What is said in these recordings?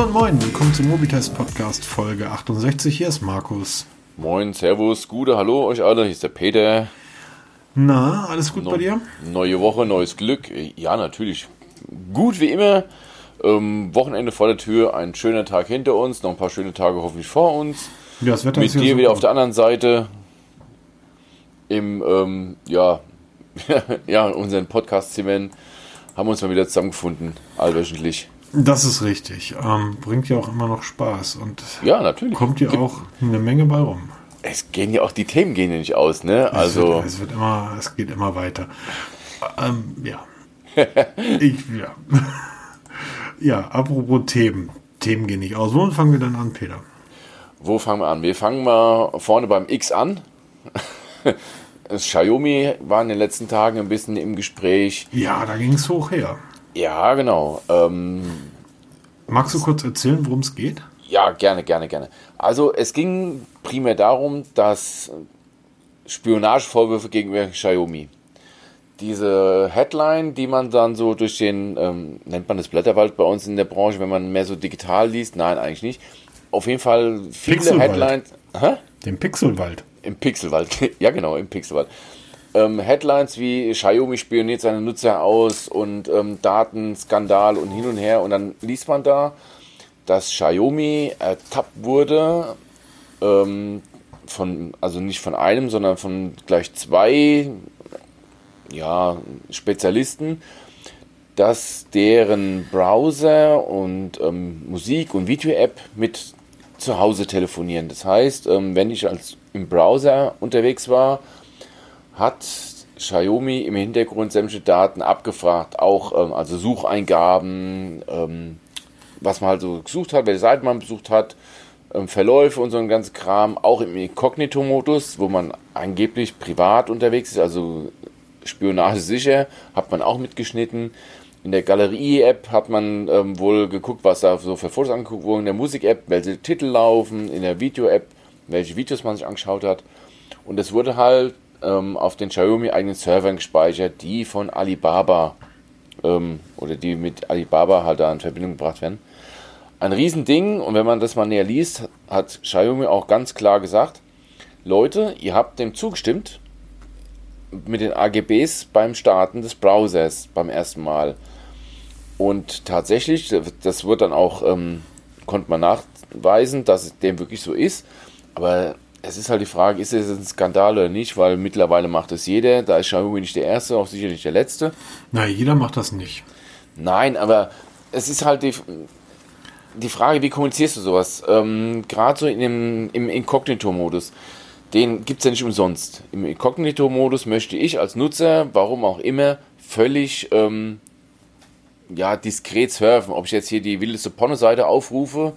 Hallo und moin, willkommen zum Mobitest Podcast Folge 68. Hier ist Markus. Moin, Servus, gute Hallo euch alle, hier ist der Peter. Na, alles gut No- bei dir? Neue Woche, neues Glück. Ja, natürlich. Gut wie immer. Ähm, Wochenende vor der Tür, ein schöner Tag hinter uns, noch ein paar schöne Tage hoffentlich vor uns. Ja, das Wetter Mit ist dir super. wieder auf der anderen Seite im, ähm, ja, ja, unseren Podcast-Zimmern haben wir uns mal wieder zusammengefunden, allwöchentlich. Das ist richtig. Ähm, bringt ja auch immer noch Spaß und Ja, natürlich. kommt ja auch eine Menge bei rum. Es gehen ja auch, die Themen gehen ja nicht aus, ne? Es Also, wird, es wird immer, es geht immer weiter. Ähm, ja. ich, ja. ja, apropos Themen. Themen gehen nicht aus. Wo fangen wir dann an, Peter? Wo fangen wir an? Wir fangen mal vorne beim X an. Das Xiaomi war in den letzten Tagen ein bisschen im Gespräch. Ja, da ging es hoch her. Ja, genau. Ähm, Magst du kurz erzählen, worum es geht? ja, gerne, gerne, gerne. Also es ging primär darum, dass Spionagevorwürfe gegenüber Xiaomi. Diese Headline, die man dann so durch den, ähm, nennt man das Blätterwald bei uns in der Branche, wenn man mehr so digital liest? Nein, eigentlich nicht. Auf jeden Fall viele Pixelwald. Headlines. Hä? Den Pixelwald. Im Pixelwald, ja genau, im Pixelwald. Ähm, Headlines wie Xiaomi spioniert seine Nutzer aus und ähm, Datenskandal und hin und her. Und dann liest man da, dass Xiaomi ertappt wurde, ähm, von, also nicht von einem, sondern von gleich zwei ja, Spezialisten, dass deren Browser und ähm, Musik- und Video-App mit zu Hause telefonieren. Das heißt, ähm, wenn ich als im Browser unterwegs war, hat Xiaomi im Hintergrund sämtliche Daten abgefragt, auch ähm, also Sucheingaben, ähm, was man halt so gesucht hat, welche Seiten man besucht hat, ähm, Verläufe und so ein ganzes Kram, auch im Inkognito-Modus, wo man angeblich privat unterwegs ist, also Spionage sicher, hat man auch mitgeschnitten. In der Galerie-App hat man ähm, wohl geguckt, was da so für Fotos angeguckt wurden. In der Musik-App, welche Titel laufen. In der Video-App, welche Videos man sich angeschaut hat. Und es wurde halt ähm, auf den Xiaomi eigenen Servern gespeichert, die von Alibaba ähm, oder die mit Alibaba halt da in Verbindung gebracht werden. Ein Riesending und wenn man das mal näher liest, hat Xiaomi auch ganz klar gesagt, Leute, ihr habt dem zugestimmt mit den AGBs beim Starten des Browsers beim ersten Mal. Und tatsächlich, das wird dann auch, ähm, konnte man nachweisen, dass es dem wirklich so ist. Aber es ist halt die Frage, ist es ein Skandal oder nicht, weil mittlerweile macht es jeder. Da ist Xiaomi nicht der Erste, auch sicher nicht der Letzte. Na, jeder macht das nicht. Nein, aber es ist halt die, die Frage, wie kommunizierst du sowas? Ähm, Gerade so in dem, im Inkognito-Modus. Den gibt es ja nicht umsonst. Im Inkognito-Modus möchte ich als Nutzer, warum auch immer, völlig ähm, ja, diskret surfen. Ob ich jetzt hier die wildeste Pornoseite aufrufe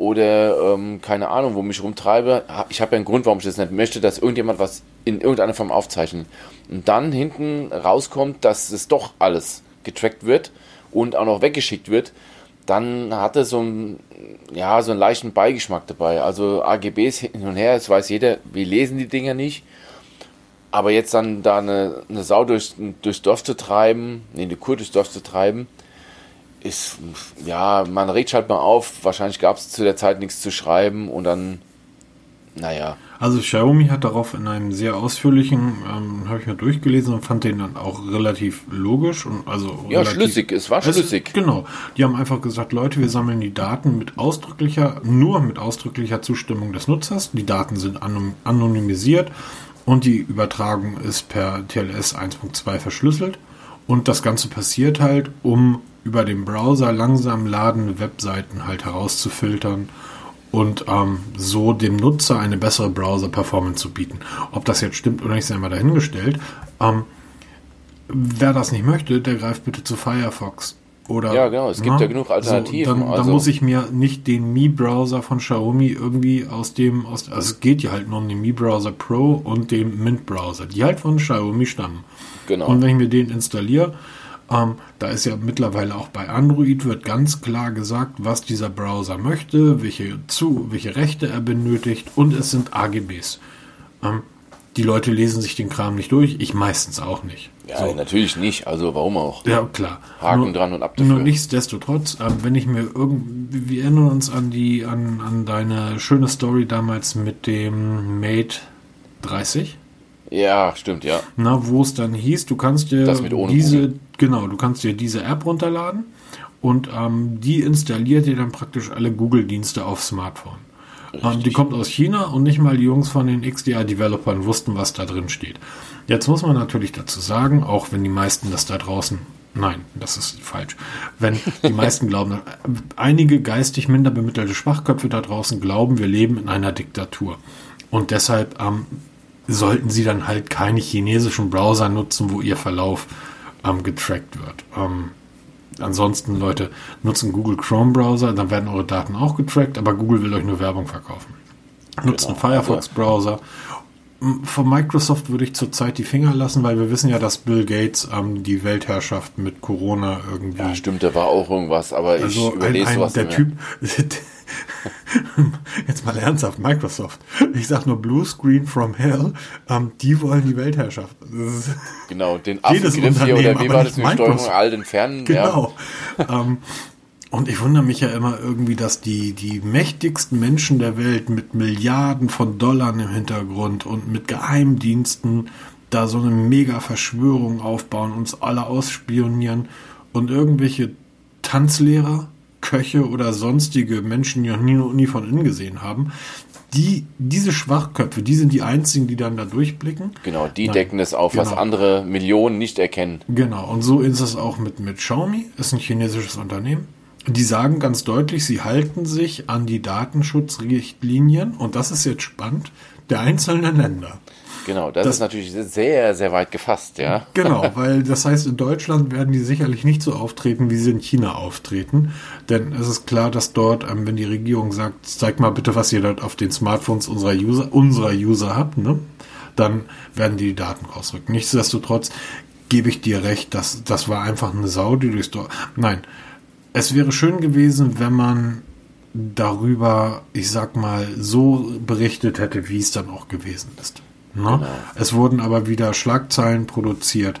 oder ähm, keine Ahnung, wo mich rumtreibe. Ich habe ja einen Grund, warum ich das nicht möchte, dass irgendjemand was in irgendeiner Form aufzeichnet. Und dann hinten rauskommt, dass es doch alles getrackt wird und auch noch weggeschickt wird, dann hat es so einen, ja, so einen leichten Beigeschmack dabei. Also AGBs hin und her, das weiß jeder, wir lesen die Dinger nicht. Aber jetzt dann da eine, eine Sau durchs, durchs Dorf zu treiben, nee, eine Kur durchs Dorf zu treiben, ist, ja, man regt halt mal auf. Wahrscheinlich gab es zu der Zeit nichts zu schreiben und dann, naja. Also Xiaomi hat darauf in einem sehr ausführlichen, ähm, habe ich mir durchgelesen und fand den dann auch relativ logisch und also Ja, relativ, schlüssig, es war Es- schlüssig. Genau. Die haben einfach gesagt, Leute, wir sammeln die Daten mit ausdrücklicher, nur mit ausdrücklicher Zustimmung des Nutzers. Die Daten sind anon- anonymisiert und die Übertragung ist per TLS 1.2 verschlüsselt. Und das Ganze passiert halt, um über den Browser langsam ladende Webseiten halt herauszufiltern und ähm, so dem Nutzer eine bessere Browser-Performance zu bieten. Ob das jetzt stimmt oder nicht, sei mal dahingestellt. Ähm, wer das nicht möchte, der greift bitte zu Firefox. Oder, Ja, genau, es gibt ja genug Alternativen, So, dann, dann also- muss ich mir nicht den Mi-Browser von Xiaomi irgendwie aus dem, aus, also es geht ja halt nur um den Mi-Browser Pro und den Mint-Browser, die halt von Xiaomi stammen. Genau. Und wenn ich mir den installiere, ähm, da ist ja mittlerweile auch bei Android wird ganz klar gesagt, was dieser Browser möchte, welche, zu, welche Rechte er benötigt und es sind AGBs. Ähm, die Leute lesen sich den Kram nicht durch, ich meistens auch nicht. Ja, so. natürlich nicht. Also warum auch? Ja, klar. Haken nur, dran und ab dafür. Nur nichtsdestotrotz, äh, wenn ich mir irgendwie, wir erinnern uns an die, an, an deine schöne Story damals mit dem Mate 30. Ja, stimmt, ja. Na, wo es dann hieß, du kannst dir diese, Google. Genau, du kannst dir diese App runterladen und ähm, die installiert dir dann praktisch alle Google-Dienste auf Smartphone. Ähm, die kommt aus China und nicht mal die Jungs von den XDR-Developern wussten, was da drin steht. Jetzt muss man natürlich dazu sagen, auch wenn die meisten das da draußen Nein, das ist falsch. Wenn die meisten glauben, einige geistig minder bemittelte Schwachköpfe da draußen glauben, wir leben in einer Diktatur. Und deshalb ähm, sollten sie dann halt keine chinesischen Browser nutzen, wo ihr Verlauf ähm, getrackt wird. Ähm, ansonsten, Leute, nutzen Google Chrome Browser, dann werden eure Daten auch getrackt, aber Google will euch nur Werbung verkaufen. Nutzen genau. Firefox Browser. Von Microsoft würde ich zurzeit die Finger lassen, weil wir wissen ja, dass Bill Gates ähm, die Weltherrschaft mit Corona irgendwie. Ja, stimmt, da war auch irgendwas, aber ich also überlese ein, ein, sowas der Typ, Jetzt mal ernsthaft, Microsoft. Ich sag nur Blue Screen from Hell. Ähm, die wollen die Weltherrschaft. Genau, den Affengriff hier oder wie war das mit Steuerung all den Fernen? Genau. Ja. ähm, und ich wundere mich ja immer irgendwie, dass die, die mächtigsten Menschen der Welt mit Milliarden von Dollar im Hintergrund und mit Geheimdiensten da so eine mega Verschwörung aufbauen, uns alle ausspionieren und irgendwelche Tanzlehrer Köche oder sonstige Menschen, die noch nie Uni von innen gesehen haben, die, diese Schwachköpfe, die sind die einzigen, die dann da durchblicken. Genau, die Nein, decken es auf, genau. was andere Millionen nicht erkennen. Genau, und so ist es auch mit, mit Xiaomi, ist ein chinesisches Unternehmen. Die sagen ganz deutlich, sie halten sich an die Datenschutzrichtlinien, und das ist jetzt spannend, der einzelnen Länder. Genau, das, das, ist natürlich sehr, sehr weit gefasst, ja. Genau, weil das heißt, in Deutschland werden die sicherlich nicht so auftreten, wie sie in China auftreten. Denn es ist klar, dass dort, ähm, wenn die Regierung sagt, zeig mal bitte, was ihr dort auf den Smartphones unserer User, unserer User habt, ne? dann werden die die Daten rausrücken. Nichtsdestotrotz gebe ich dir recht, dass das war einfach eine Sau, die durchs Dorf. Nein, es wäre schön gewesen, wenn man darüber, ich sag mal, so berichtet hätte, wie es dann auch gewesen ist. Ne? Genau. Es wurden aber wieder Schlagzeilen produziert.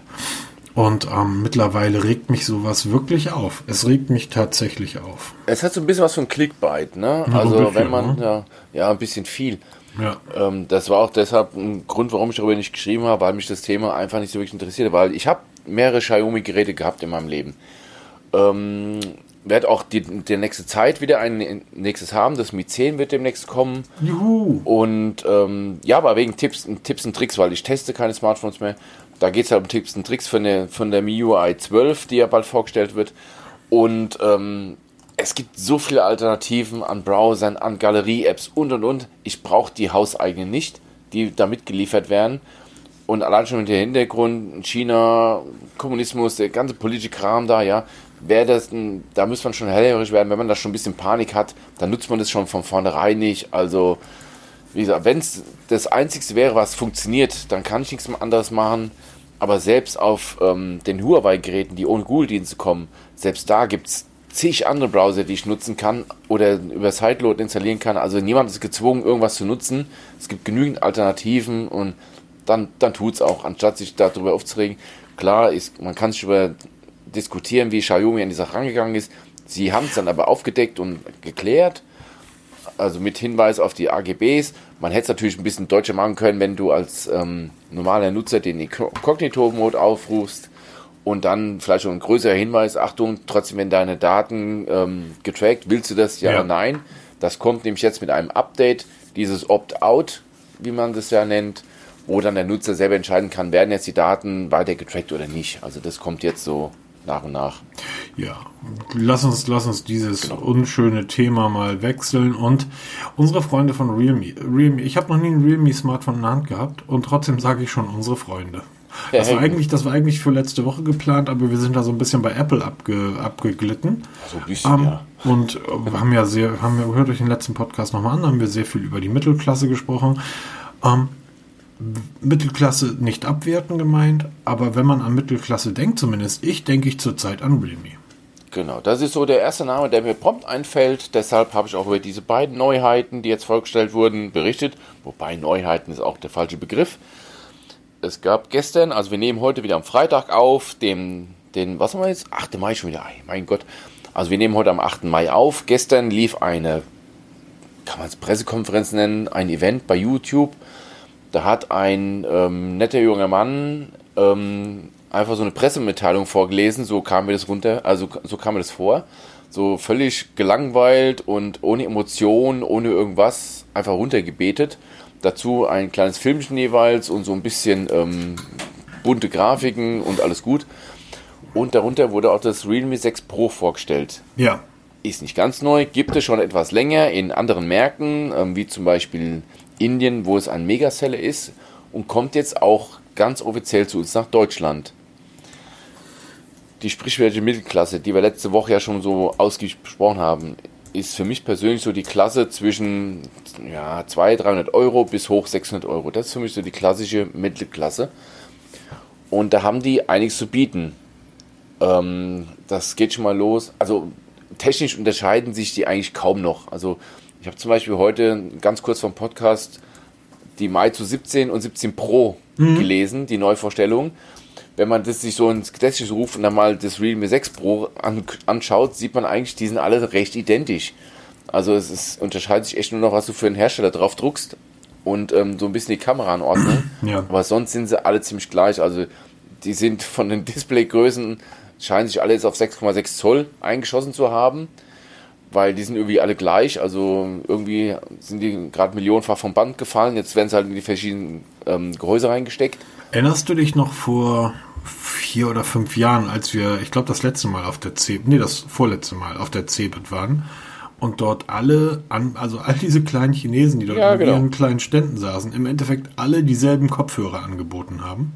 Und ähm, mittlerweile regt mich sowas wirklich auf. Es regt mich tatsächlich auf. Es hat so ein bisschen was von Clickbait, ne? Ja, also bisschen, wenn man, ne? ja, ja, ein bisschen viel. Ja. Ähm, das war auch deshalb ein Grund, warum ich darüber nicht geschrieben habe, weil mich das Thema einfach nicht so wirklich interessiert, weil ich habe mehrere Xiaomi-Geräte gehabt in meinem Leben. Ähm, werde auch die, die nächste Zeit wieder ein nächstes haben. Das Mi 10 wird demnächst kommen. Juhu. Und ähm, ja, aber wegen Tipps, Tipps und Tricks, weil ich teste keine Smartphones mehr. Da geht es halt um Tipps und Tricks von der, von der MIUI 12, die ja bald vorgestellt wird. Und ähm, es gibt so viele Alternativen an Browsern, an Galerie-Apps und und und. Ich brauche die hauseigenen nicht, die da mitgeliefert werden. Und allein schon mit dem Hintergrund, China, Kommunismus, der ganze politische Kram da, ja, wäre das, da müsste man schon hellhörig werden, wenn man da schon ein bisschen Panik hat, dann nutzt man das schon von vornherein nicht. Also, wie gesagt, wenn es das Einzige wäre, was funktioniert, dann kann ich nichts anderes machen. Aber selbst auf ähm, den Huawei-Geräten, die ohne Google-Dienste kommen, selbst da gibt es zig andere Browser, die ich nutzen kann oder über Sideload installieren kann. Also niemand ist gezwungen, irgendwas zu nutzen. Es gibt genügend Alternativen und dann, dann tut es auch, anstatt sich darüber aufzuregen. Klar, ist, man kann sich über diskutieren, wie Xiaomi an die Sache rangegangen ist. Sie haben es dann aber aufgedeckt und geklärt, also mit Hinweis auf die AGBs. Man hätte es natürlich ein bisschen deutscher machen können, wenn du als ähm, normaler Nutzer den Inkognito-Mode aufrufst und dann vielleicht schon ein größerer Hinweis, Achtung, trotzdem wenn deine Daten ähm, getrackt, willst du das ja, ja oder nein? Das kommt nämlich jetzt mit einem Update, dieses Opt-out, wie man das ja nennt, wo dann der Nutzer selber entscheiden kann, werden jetzt die Daten weiter getrackt oder nicht. Also das kommt jetzt so nach und nach. Ja, lass uns, lass uns dieses genau. unschöne Thema mal wechseln und unsere Freunde von Realme. Realme ich habe noch nie ein Realme Smartphone in der Hand gehabt und trotzdem sage ich schon unsere Freunde. Das war, eigentlich, das war eigentlich für letzte Woche geplant, aber wir sind da so ein bisschen bei Apple abge, abgeglitten. So ein bisschen, ähm, ja. Und äh, haben ja sehr, haben wir, hört euch den letzten Podcast nochmal an, haben wir sehr viel über die Mittelklasse gesprochen. Ähm, Mittelklasse nicht abwerten gemeint, aber wenn man an Mittelklasse denkt, zumindest ich, denke ich zurzeit an Realme. Genau, das ist so der erste Name, der mir prompt einfällt. Deshalb habe ich auch über diese beiden Neuheiten, die jetzt vorgestellt wurden, berichtet. Wobei Neuheiten ist auch der falsche Begriff. Es gab gestern, also wir nehmen heute wieder am Freitag auf, dem, den, was haben wir jetzt? 8. Mai schon wieder. Mein Gott. Also wir nehmen heute am 8. Mai auf. Gestern lief eine, kann man es Pressekonferenz nennen, ein Event bei YouTube. Da hat ein ähm, netter junger Mann ähm, einfach so eine Pressemitteilung vorgelesen, so kam mir das runter, also so kam mir das vor. So völlig gelangweilt und ohne Emotion, ohne irgendwas, einfach runtergebetet. Dazu ein kleines Filmchen jeweils und so ein bisschen ähm, bunte Grafiken und alles gut. Und darunter wurde auch das Realme 6 Pro vorgestellt. Ja. Ist nicht ganz neu, gibt es schon etwas länger in anderen Märkten, ähm, wie zum Beispiel Indien, wo es ein Megaseller ist und kommt jetzt auch ganz offiziell zu uns nach Deutschland die sprichwörtliche Mittelklasse, die wir letzte Woche ja schon so ausgiebig besprochen haben, ist für mich persönlich so die Klasse zwischen ja, 200, 300 Euro bis hoch 600 Euro. Das ist für mich so die klassische Mittelklasse. Und da haben die einiges zu bieten. Ähm, das geht schon mal los. Also technisch unterscheiden sich die eigentlich kaum noch. Also ich habe zum Beispiel heute ganz kurz vom Podcast die Mai zu 17 und 17 Pro mhm. gelesen, die Neuvorstellung wenn man das sich so ins Gedächtnis ruft und dann mal das Realme 6 Pro an, anschaut, sieht man eigentlich, die sind alle recht identisch. Also es ist, unterscheidet sich echt nur noch, was du für einen Hersteller drauf druckst und ähm, so ein bisschen die Kamera anordnen. Ja. Aber sonst sind sie alle ziemlich gleich. Also die sind von den Displaygrößen, scheinen sich alle jetzt auf 6,6 Zoll eingeschossen zu haben, weil die sind irgendwie alle gleich. Also irgendwie sind die gerade millionenfach vom Band gefallen. Jetzt werden sie halt in die verschiedenen ähm, Gehäuse reingesteckt. Erinnerst du dich noch vor vier oder fünf Jahren, als wir, ich glaube, das letzte Mal auf der CeBIT, nee, das vorletzte Mal auf der CeBIT waren und dort alle, an, also all diese kleinen Chinesen, die dort ja, in genau. ihren kleinen Ständen saßen, im Endeffekt alle dieselben Kopfhörer angeboten haben.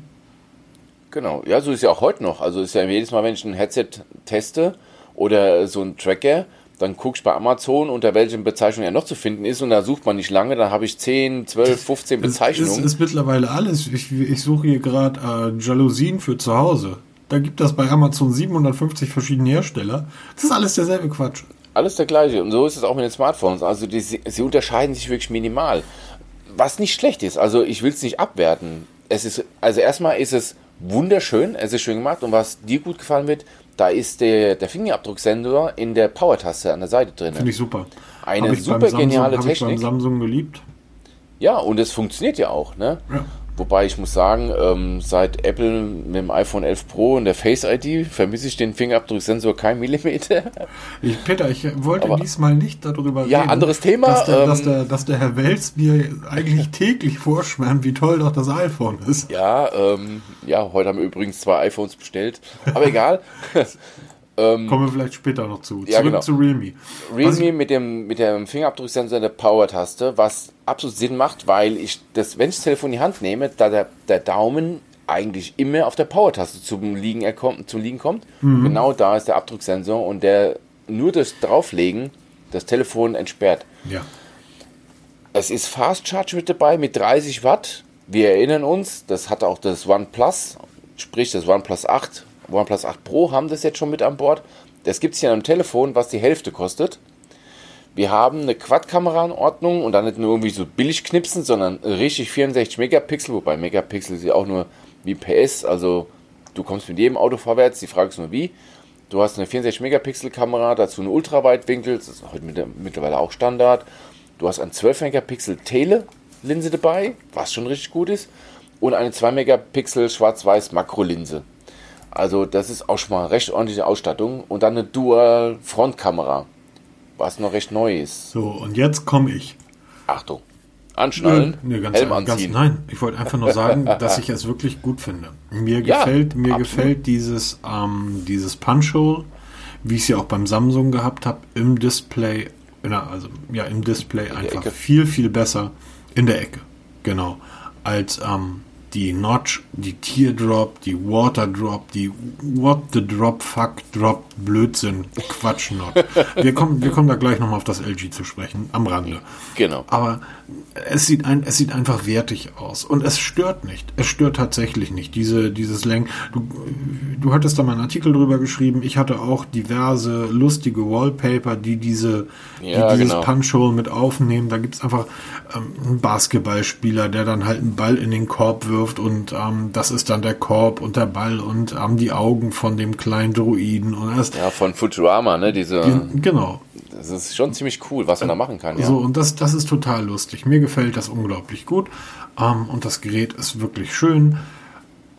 Genau, ja, so ist ja auch heute noch. Also ist ja jedes Mal, wenn ich ein Headset teste oder so ein Tracker, dann guckst du bei Amazon, unter welchen Bezeichnungen er noch zu finden ist und da sucht man nicht lange, dann habe ich 10, 12, 15 Bezeichnungen. Das ist, ist mittlerweile alles. Ich, ich suche hier gerade äh, Jalousien für zu Hause. Da gibt das bei Amazon 750 verschiedene Hersteller. Das ist alles derselbe Quatsch. Alles der gleiche. Und so ist es auch mit den Smartphones. Also die, sie unterscheiden sich wirklich minimal. Was nicht schlecht ist. Also ich will es nicht abwerten. Es ist, also erstmal ist es wunderschön, es ist schön gemacht und was dir gut gefallen wird, da ist der, der Fingerabdrucksensor in der Power-Taste an der Seite drin. Finde ich super. Eine super geniale Samsung, Technik. Ich beim Samsung geliebt. Ja, und es funktioniert ja auch. Ne? Ja. Wobei ich muss sagen, ähm, seit Apple mit dem iPhone 11 Pro und der Face ID vermisse ich den Fingerabdrucksensor kein Millimeter. Ich, Peter, ich wollte Aber, diesmal nicht darüber ja, reden. Ja, anderes Thema. Dass der, ähm, dass, der, dass der Herr Wels mir eigentlich täglich vorschwärmt, wie toll doch das iPhone ist. Ja, ähm, ja, heute haben wir übrigens zwei iPhones bestellt. Aber egal. Ähm, Kommen wir vielleicht später noch zu. Ja, Zurück genau. zu Realme. Realme mit dem, mit dem Fingerabdrucksensor der Power-Taste, was absolut Sinn macht, weil ich das, wenn ich das Telefon in die Hand nehme, da der, der Daumen eigentlich immer auf der Power-Taste zum Liegen, er kommt, zum Liegen kommt. Mhm. Genau da ist der Abdrucksensor und der nur das Drauflegen das Telefon entsperrt. Ja. Es ist Fast Charge mit dabei mit 30 Watt. Wir erinnern uns, das hat auch das OnePlus, sprich das OnePlus 8 OnePlus 8 Pro haben das jetzt schon mit an Bord. Das gibt es hier am Telefon, was die Hälfte kostet. Wir haben eine Quad-Kamera-Anordnung und dann nicht nur irgendwie so billig knipsen, sondern richtig 64 Megapixel, wobei Megapixel ist ja auch nur wie PS, also du kommst mit jedem Auto vorwärts, die Frage ist nur wie. Du hast eine 64 Megapixel Kamera, dazu eine Ultraweitwinkel, das ist heute mittlerweile auch Standard. Du hast eine 12 Megapixel Tele-Linse dabei, was schon richtig gut ist, und eine 2 Megapixel Schwarz-Weiß Makrolinse. Also das ist auch schon mal recht ordentliche Ausstattung. Und dann eine Dual-Frontkamera, was noch recht neu ist. So, und jetzt komme ich. Achtung. Anschnallen, nee, ganz, Helm anziehen. Ganz, nein, ich wollte einfach nur sagen, dass ich es wirklich gut finde. Mir ja, gefällt, mir gefällt dieses, ähm, dieses Punch-Hole, wie ich es ja auch beim Samsung gehabt habe, im Display, der, also ja, im Display in einfach viel, viel besser in der Ecke. Genau. Als ähm, die Notch, die Teardrop, die Waterdrop, die What the Drop, Fuck Drop, Blödsinn, Quatsch Not. Wir kommen, wir kommen da gleich nochmal auf das LG zu sprechen, am Rande. Genau. Aber es sieht, ein, es sieht einfach wertig aus und es stört nicht. Es stört tatsächlich nicht. Diese, dieses Lenk. Du, du hattest da mal einen Artikel drüber geschrieben. Ich hatte auch diverse lustige Wallpaper, die diese, Ja, die dieses genau. Punch-Hole mit aufnehmen. Da gibt's einfach ähm, einen Basketballspieler, der dann halt einen Ball in den Korb wirft und ähm, das ist dann der Korb und der Ball und ähm, die Augen von dem kleinen Druiden und das, Ja, von Futurama, ne? Diese, genau. das ist schon ziemlich cool, was man da machen kann. Ja. So, und das, das ist total lustig. Mir gefällt das unglaublich gut. Ähm, und das Gerät ist wirklich schön.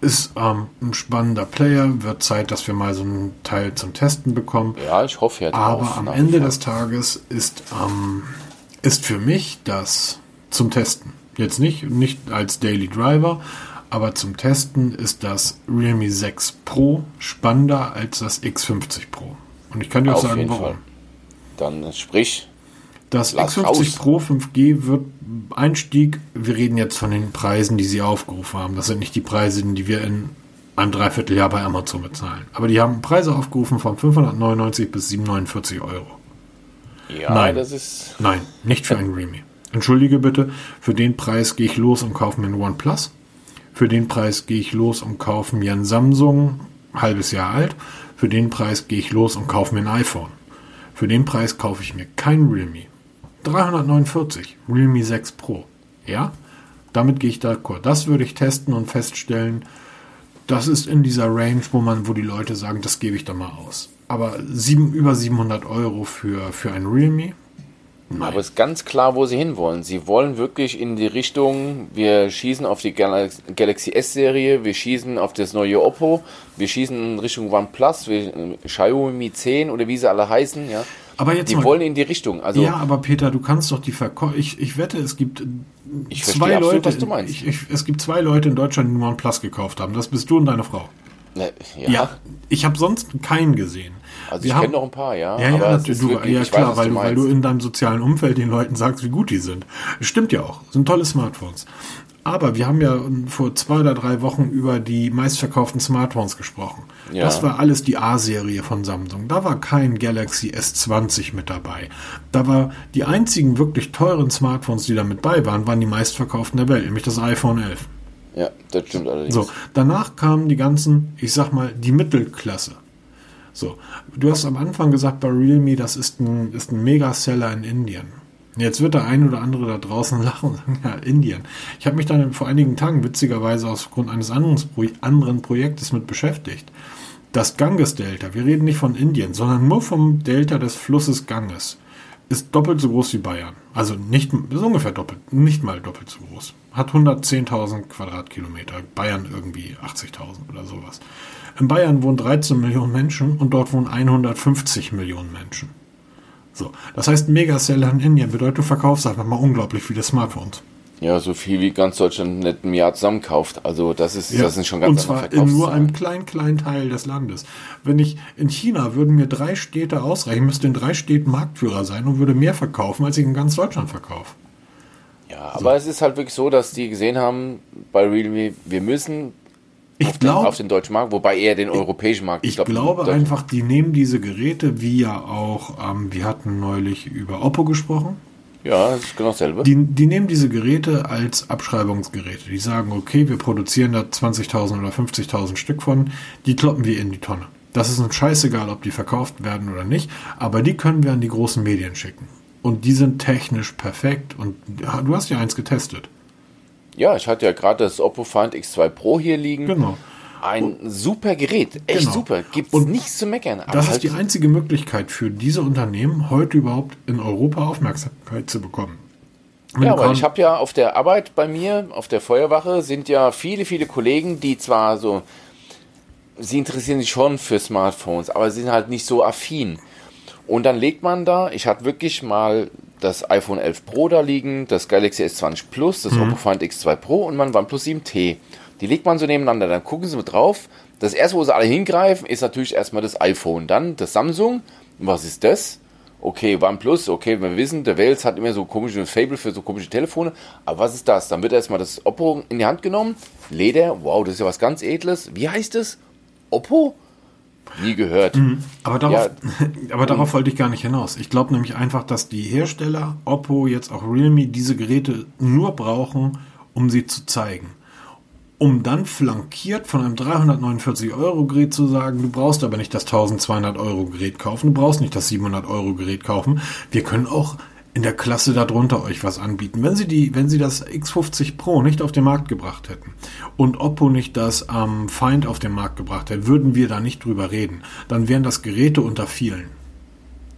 Ist ähm, ein spannender Player. Wird Zeit, dass wir mal so einen Teil zum Testen bekommen. ja, ich hoffe ja drauf. Aber am Ende des Tages ist, ähm, ist für mich das zum Testen. Jetzt nicht, nicht als Daily Driver, aber zum Testen ist das Realme 6 Pro spannender als das X50 Pro. Und ich kann dir auch Auf sagen, warum. Fall. Dann sprich. Das Lass X50 raus. Pro 5G wird Einstieg, wir reden jetzt von den Preisen, die sie aufgerufen haben. Das sind nicht die Preise, die wir in einem Dreivierteljahr bei Amazon bezahlen. Aber die haben Preise aufgerufen von 599 bis 749 Euro. Ja, Nein. das ist. Nein, nicht für einen Realme. Entschuldige bitte, für den Preis gehe ich los und kaufe mir einen OnePlus. Für den Preis gehe ich los und kaufe mir einen Samsung, halbes Jahr alt. Für den Preis gehe ich los und kaufe mir ein iPhone. Für den Preis kaufe ich mir kein Realme. 349, Realme 6 Pro. Ja, damit gehe ich d'accord. Das würde ich testen und feststellen, das ist in dieser Range, wo man, wo die Leute sagen, das gebe ich da mal aus. Aber sieben, über 700 Euro für, für ein Realme? Aber es ist ganz klar, wo sie hinwollen. Sie wollen wirklich in die Richtung, wir schießen auf die Galax Galaxy S-Serie, wir schießen auf das neue Oppo, wir schießen in Richtung OnePlus, wir, Xiaomi 10 oder wie sie alle heißen, ja. Aber jetzt Die mal, wollen in die Richtung. Also ja, aber Peter, du kannst doch die Verkäufer. Ich, ich wette, es gibt Ich zwei absolut, Leute. was du meinst. Ich, ich, es gibt zwei Leute in Deutschland, die OnePlus gekauft haben. Das bist du und deine Frau. ne, ja. ich habe sonst keinen gesehen. Also Wir ich kenne noch ein paar, ja. Ja, ja, du, wirklich- ja klar, weiß, weil, du, weil du in deinem sozialen Umfeld den Leuten sagst, wie gut die sind. Stimmt ja auch, sind tolle Smartphones. Aber wir haben ja vor zwei oder drei Wochen über die meistverkauften Smartphones gesprochen. Ja. Das war alles die A-Serie von Samsung. Da war kein Galaxy S20 mit dabei. Da war die einzigen wirklich teuren Smartphones, die da mit bei waren, waren die meistverkauften der Welt, nämlich das iPhone 11. Ja, das stimmt allerdings. So, danach kamen die ganzen, ich sag mal, die Mittelklasse. So, du hast am Anfang gesagt, bei Realme, das ist ein, ist ein Megaseller in Indien. Jetzt wird der ein oder andere da draußen lachen und sagen, ja, Indien. Ich habe mich dann vor einigen Tagen witzigerweise aufgrund eines anderen, Pro anderen Projektes mit beschäftigt. Das Ganges-Delta, wir reden nicht von Indien, sondern nur vom Delta des Flusses Ganges, ist doppelt so groß wie Bayern. Also nicht, ist ungefähr doppelt, nicht mal doppelt so groß. Hat 110.000 Quadratkilometer, Bayern irgendwie 80.000 oder sowas. In Bayern wohnen 13 Millionen Menschen und dort wohnen 150 Millionen Menschen. So, das heißt, Megaseller in Indien bedeutet, du verkaufst einfach mal unglaublich viele Smartphones. Ja, so viel wie ganz Deutschland nicht im Jahr zusammenkauft. Also das ist, das sind schon ganz Und zwar in nur einem kleinen, kleinen Teil des Landes. Wenn ich in China würden mir drei Städte ausreichen, ich müsste in drei Städten Marktführer sein und würde mehr verkaufen, als ich in ganz Deutschland verkaufe. Ja, aber es ist halt wirklich so, dass die gesehen haben, bei Realme, wir müssen Ich auf, den, glaube, auf den deutschen Markt, wobei eher den europäischen Markt. Ich glaub, glaube einfach, die nehmen diese Geräte, wie ja auch, ähm, wir hatten neulich über Oppo gesprochen, Ja, das ist genau dasselbe. die, die nehmen diese Geräte als Abschreibungsgeräte. Die sagen, okay, wir produzieren da 20.000 oder 50.000 Stück von, die kloppen wir in die Tonne. Das ist uns scheißegal, ob die verkauft werden oder nicht, aber die können wir an die großen Medien schicken. Und die sind technisch perfekt und du hast ja eins getestet. ja, ich hatte ja gerade das Oppo Find X2 Pro hier liegen. Genau. Ein super Gerät, echt Genau. super. Gibt's Und nichts zu meckern. aber Das halt- ist die einzige Möglichkeit für diese Unternehmen, heute überhaupt in Europa Aufmerksamkeit zu bekommen. Wenn Ja, kaum- ich habe ja auf der Arbeit bei mir, auf der Feuerwache, sind ja viele, viele Kollegen, die zwar so, sie interessieren sich schon für Smartphones, aber sie sind halt nicht so affin. Und dann legt man da, ich hatte wirklich mal das iPhone 11 Pro da liegen, das Galaxy S20 Plus, das Oppo Find X2 Pro und mein OnePlus 7T. Die legt man so nebeneinander, dann gucken sie mit drauf. Das erste, wo sie alle hingreifen, ist natürlich erstmal das iPhone, dann das Samsung. Und was ist das? Okay, OnePlus, okay, wir wissen, der Wales hat immer so komische Fable für so komische Telefone. Aber was ist das? Dann wird erstmal das Oppo in die Hand genommen. Leder, wow, das ist ja was ganz Edles. Wie heißt es? Oppo? Nie gehört. Mhm. Aber darauf, ja. aber darauf wollte ich gar nicht hinaus. Ich glaube nämlich einfach, dass die Hersteller, Oppo, jetzt auch Realme, diese Geräte nur brauchen, um sie zu zeigen um dann flankiert von einem 349 Euro Gerät zu sagen, du brauchst aber nicht das 1200 Euro Gerät kaufen, du brauchst nicht das 700 Euro Gerät kaufen. Wir können auch in der Klasse darunter euch was anbieten. Wenn sie die, wenn sie das X50 Pro nicht auf den Markt gebracht hätten und Oppo nicht das ähm, Find auf den Markt gebracht hätte, würden wir da nicht drüber reden. Dann wären das Geräte unter vielen.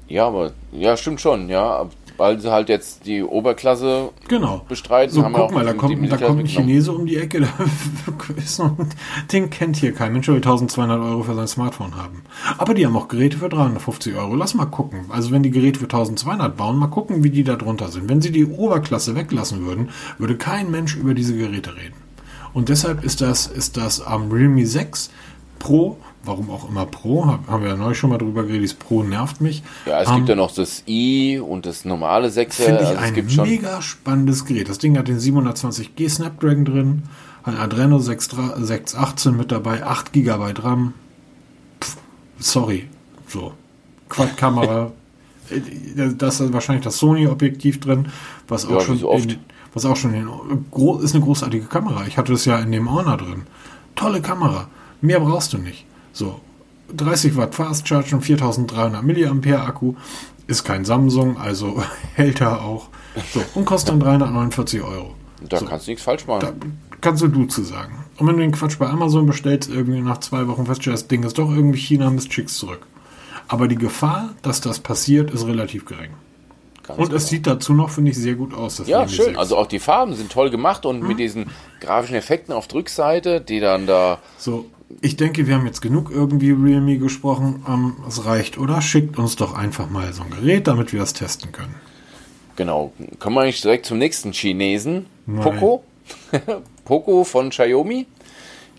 Ja, aber ja, stimmt schon, ja weil sie halt jetzt die Oberklasse genau. bestreiten. So, guck mal, da kommt, da kommt ein Chinese um die Ecke, den kennt hier kein Mensch, will 1200 Euro für sein Smartphone haben. Aber die haben auch Geräte für 350 Euro. Lass mal gucken. Also wenn die Geräte für 1200 bauen, mal gucken, wie die da drunter sind. Wenn sie die Oberklasse weglassen würden, würde kein Mensch über diese Geräte reden. Und deshalb ist das, ist das am Realme 6 Pro warum auch immer Pro, haben wir ja neu schon mal drüber geredet, das Pro nervt mich. Ja, es um, gibt ja noch das i und das normale 6er. Finde ich also ein mega spannendes Gerät. Das Ding hat den 720G Snapdragon drin, ein Adreno 618 mit dabei, 8 GB RAM. Pff, sorry, so. Quad-Kamera. das ist wahrscheinlich das Sony-Objektiv drin, was auch ja, schon, so in, was auch schon in, ist eine großartige Kamera. Ich hatte es ja in dem Honor drin. Tolle Kamera. Mehr brauchst du nicht. So, 30 Watt Fast Charge und 4300 mAh Akku. Ist kein Samsung, also hält er auch. So, und kostet dann 349 Euro. Da so, kannst du nichts falsch machen. Da kannst du du zu sagen. Und wenn du den Quatsch bei Amazon bestellst, irgendwie nach zwei Wochen feststellst, das Ding ist doch irgendwie China, Mist, schickst zurück. Aber die Gefahr, dass das passiert, ist relativ gering. Ganz und genau. es sieht dazu noch, finde ich, sehr gut aus. ja, schön. 6. Also auch die Farben sind toll gemacht und hm. mit diesen grafischen Effekten auf der Rückseite, die dann da. So, ich denke, wir haben jetzt genug irgendwie Realme gesprochen. Ähm, es reicht, oder? Schickt uns doch einfach mal so ein Gerät, damit wir das testen können. Genau. Kommen wir eigentlich direkt zum nächsten Chinesen. Nein. Poco. Poco von Xiaomi.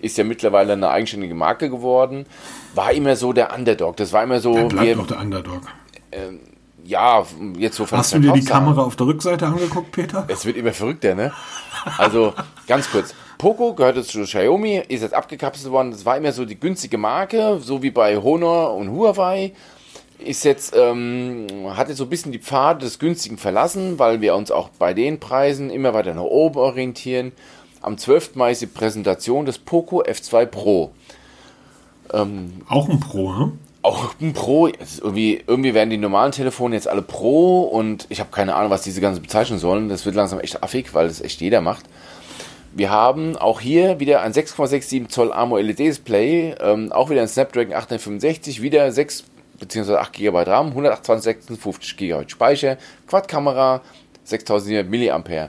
Ist ja mittlerweile eine eigenständige Marke geworden. War immer so der Underdog. Das war immer so. Der bleibt doch der Underdog. Ähm, ja, jetzt so von Hast du dir die Kamera auf der Rückseite angeguckt, Peter? Es wird immer verrückter, ne? Also, ganz kurz. Poco gehörte zu Xiaomi, ist jetzt abgekapselt worden. Das war immer so die günstige Marke, so wie bei Honor und Huawei. Ist jetzt, ähm, hat jetzt so ein bisschen die Pfade des Günstigen verlassen, weil wir uns auch bei den Preisen immer weiter nach oben orientieren. Am 12. Mai ist die Präsentation des Poco F2 Pro. Ähm, auch ein Pro, ne? Auch ein Pro. Irgendwie, irgendwie werden die normalen Telefone jetzt alle Pro und ich habe keine Ahnung, was diese ganze bezeichnen sollen. Das wird langsam echt affig, weil das echt jeder macht. Wir haben auch hier wieder ein 6,67 Zoll AMOLED Display, ähm, auch wieder ein Snapdragon 865, wieder 6 bzw. 8 GB RAM, 128, GB Speicher, Quad-Kamera, 6700 mAh.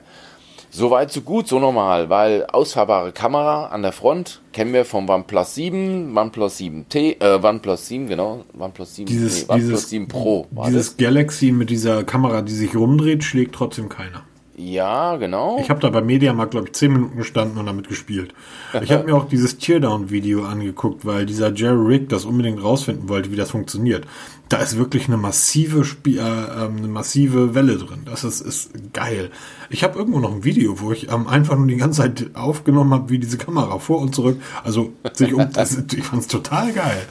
So weit, so gut, so normal, weil ausfahrbare Kamera an der Front kennen wir vom OnePlus 7, OnePlus 7T, äh, OnePlus 7, genau, OnePlus 7, dieses, nee, OnePlus dieses, 7 Pro. Dieses das? Galaxy mit dieser Kamera, die sich rumdreht, schlägt trotzdem keiner. Ja, genau. Ich habe da bei Mediamarkt, glaube ich, 10 Minuten gestanden und damit gespielt. Ich habe mir auch dieses Teardown-Video angeguckt, weil dieser Jerry Rick das unbedingt rausfinden wollte, wie das funktioniert. Da ist wirklich eine massive, Spie äh, ähm, eine massive Welle drin. Das ist, ist geil. Ich habe irgendwo noch ein Video, wo ich ähm, einfach nur die ganze Zeit aufgenommen habe, wie diese Kamera vor und zurück, also sich um, das, ich fand es total geil.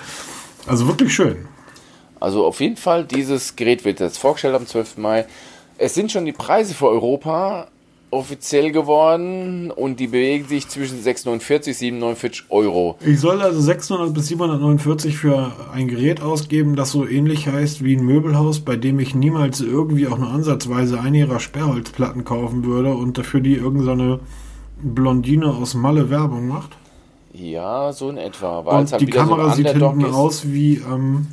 Also wirklich schön. Also auf jeden Fall, dieses Gerät wird jetzt vorgestellt am 12. Mai. Es sind schon die Preise für Europa offiziell geworden und die bewegen sich zwischen 649 und 749 Euro. Ich soll also 600 bis 749 für ein Gerät ausgeben, das so ähnlich heißt wie ein Möbelhaus, bei dem ich niemals irgendwie auch nur ansatzweise eine ihrer Sperrholzplatten kaufen würde und dafür die irgendeine so Blondine aus Malle Werbung macht. Ja, so in etwa. Und halt die Kamera so sieht hinten ist. aus wie ähm,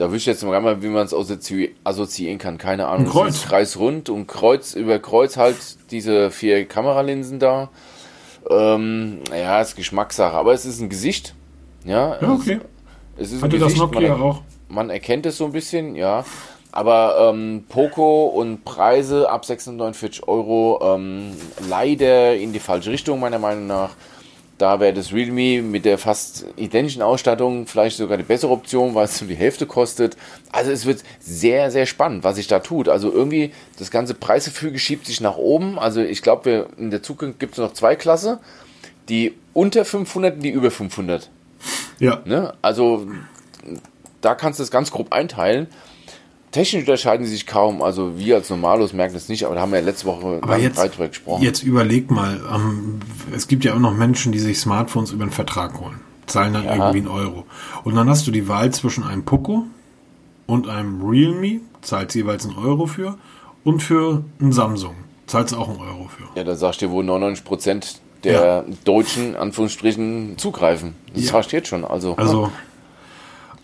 da wüsste ich jetzt mal, wie man es assoziieren kann. Keine Ahnung. Ein Kreuz. Kreisrund und Kreuz über Kreuz halt diese vier Kameralinsen da. Ähm, ja, ist Geschmackssache, aber es ist ein Gesicht. Ja, ja okay. Es ist Hatte ein Gesicht. das Nokia man, auch? Man erkennt es so ein bisschen, ja. Aber ähm, Poco und Preise ab 649 Euro ähm, leider in die falsche Richtung, meiner Meinung nach. Da wäre das Realme mit der fast identischen Ausstattung vielleicht sogar die bessere Option, weil es nur die Hälfte kostet. Also es wird sehr, sehr spannend, was sich da tut. Also irgendwie das ganze Preisgefüge schiebt sich nach oben. Also ich glaube, in der Zukunft gibt es noch zwei Klassen. Die unter 500 und die über 500. Ja. Ne? Also da kannst du es ganz grob einteilen. Technisch unterscheiden sie sich kaum. Also wir als Normalos merken das nicht, aber da haben wir ja letzte Woche Aber jetzt, drüber gesprochen. jetzt überleg mal, ähm, es gibt ja auch noch Menschen, die sich Smartphones über einen Vertrag holen. Zahlen dann Ja. irgendwie einen Euro. Und dann hast du die Wahl zwischen einem Poco und einem Realme, zahlst jeweils einen Euro für, und für ein Samsung, zahlst du auch einen Euro für. Ja, da sagst du wo 99% der Deutschen, Anführungsstrichen, zugreifen. Das Ja. sagst du jetzt schon. Also, Also,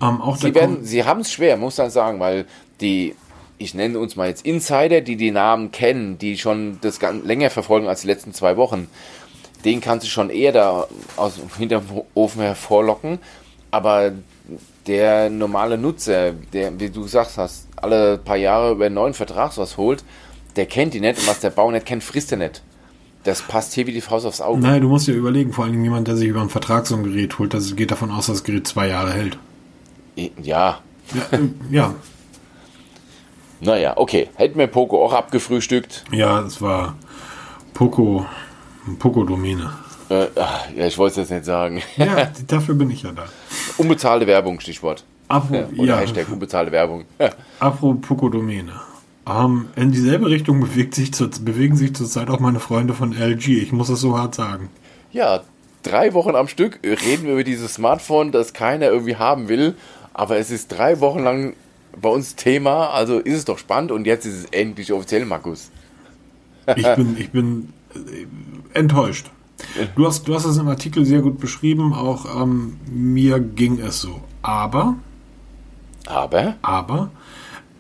ähm, auch sie, werden, sie haben es schwer, muss man sagen, weil die, ich nenne uns mal jetzt Insider, die die Namen kennen, die schon das ganz länger verfolgen als die letzten zwei Wochen, den kannst du schon eher da aus dem Hinterofen hervorlocken. Aber der normale Nutzer, der, wie du gesagt hast, alle paar Jahre über einen neuen Vertrag was holt, der kennt die nicht und was der Bau nicht kennt, frisst er nicht. Das passt hier wie die Faust aufs Auge. Naja, du musst dir überlegen, vor allem jemand, der sich über einen Vertrag so ein Gerät holt, das geht davon aus, dass das Gerät zwei Jahre hält. Ja, Ja, äh, ja, naja, okay. Hätten wir Poco auch abgefrühstückt. ja es war Poco, Poco-Domäne. Äh, ach, ja, ich wollte es jetzt nicht sagen. Ja, dafür bin ich ja da. Unbezahlte Werbung, Stichwort. Apro, Oder ja, Hashtag unbezahlte Werbung. apropos Poco-Domäne. Ähm, in dieselbe Richtung bewegt sich zur, bewegen sich zurzeit auch meine Freunde von LG. Ich muss es so hart sagen. Ja, drei Wochen am Stück reden wir über dieses Smartphone, das keiner irgendwie haben will. Aber es ist drei Wochen lang bei uns Thema, also ist es doch spannend und jetzt ist es endlich offiziell, Markus. Ich bin, ich bin äh, enttäuscht. Du hast, du hast es im Artikel sehr gut beschrieben, auch ähm, mir ging es so. Aber, Aber, aber,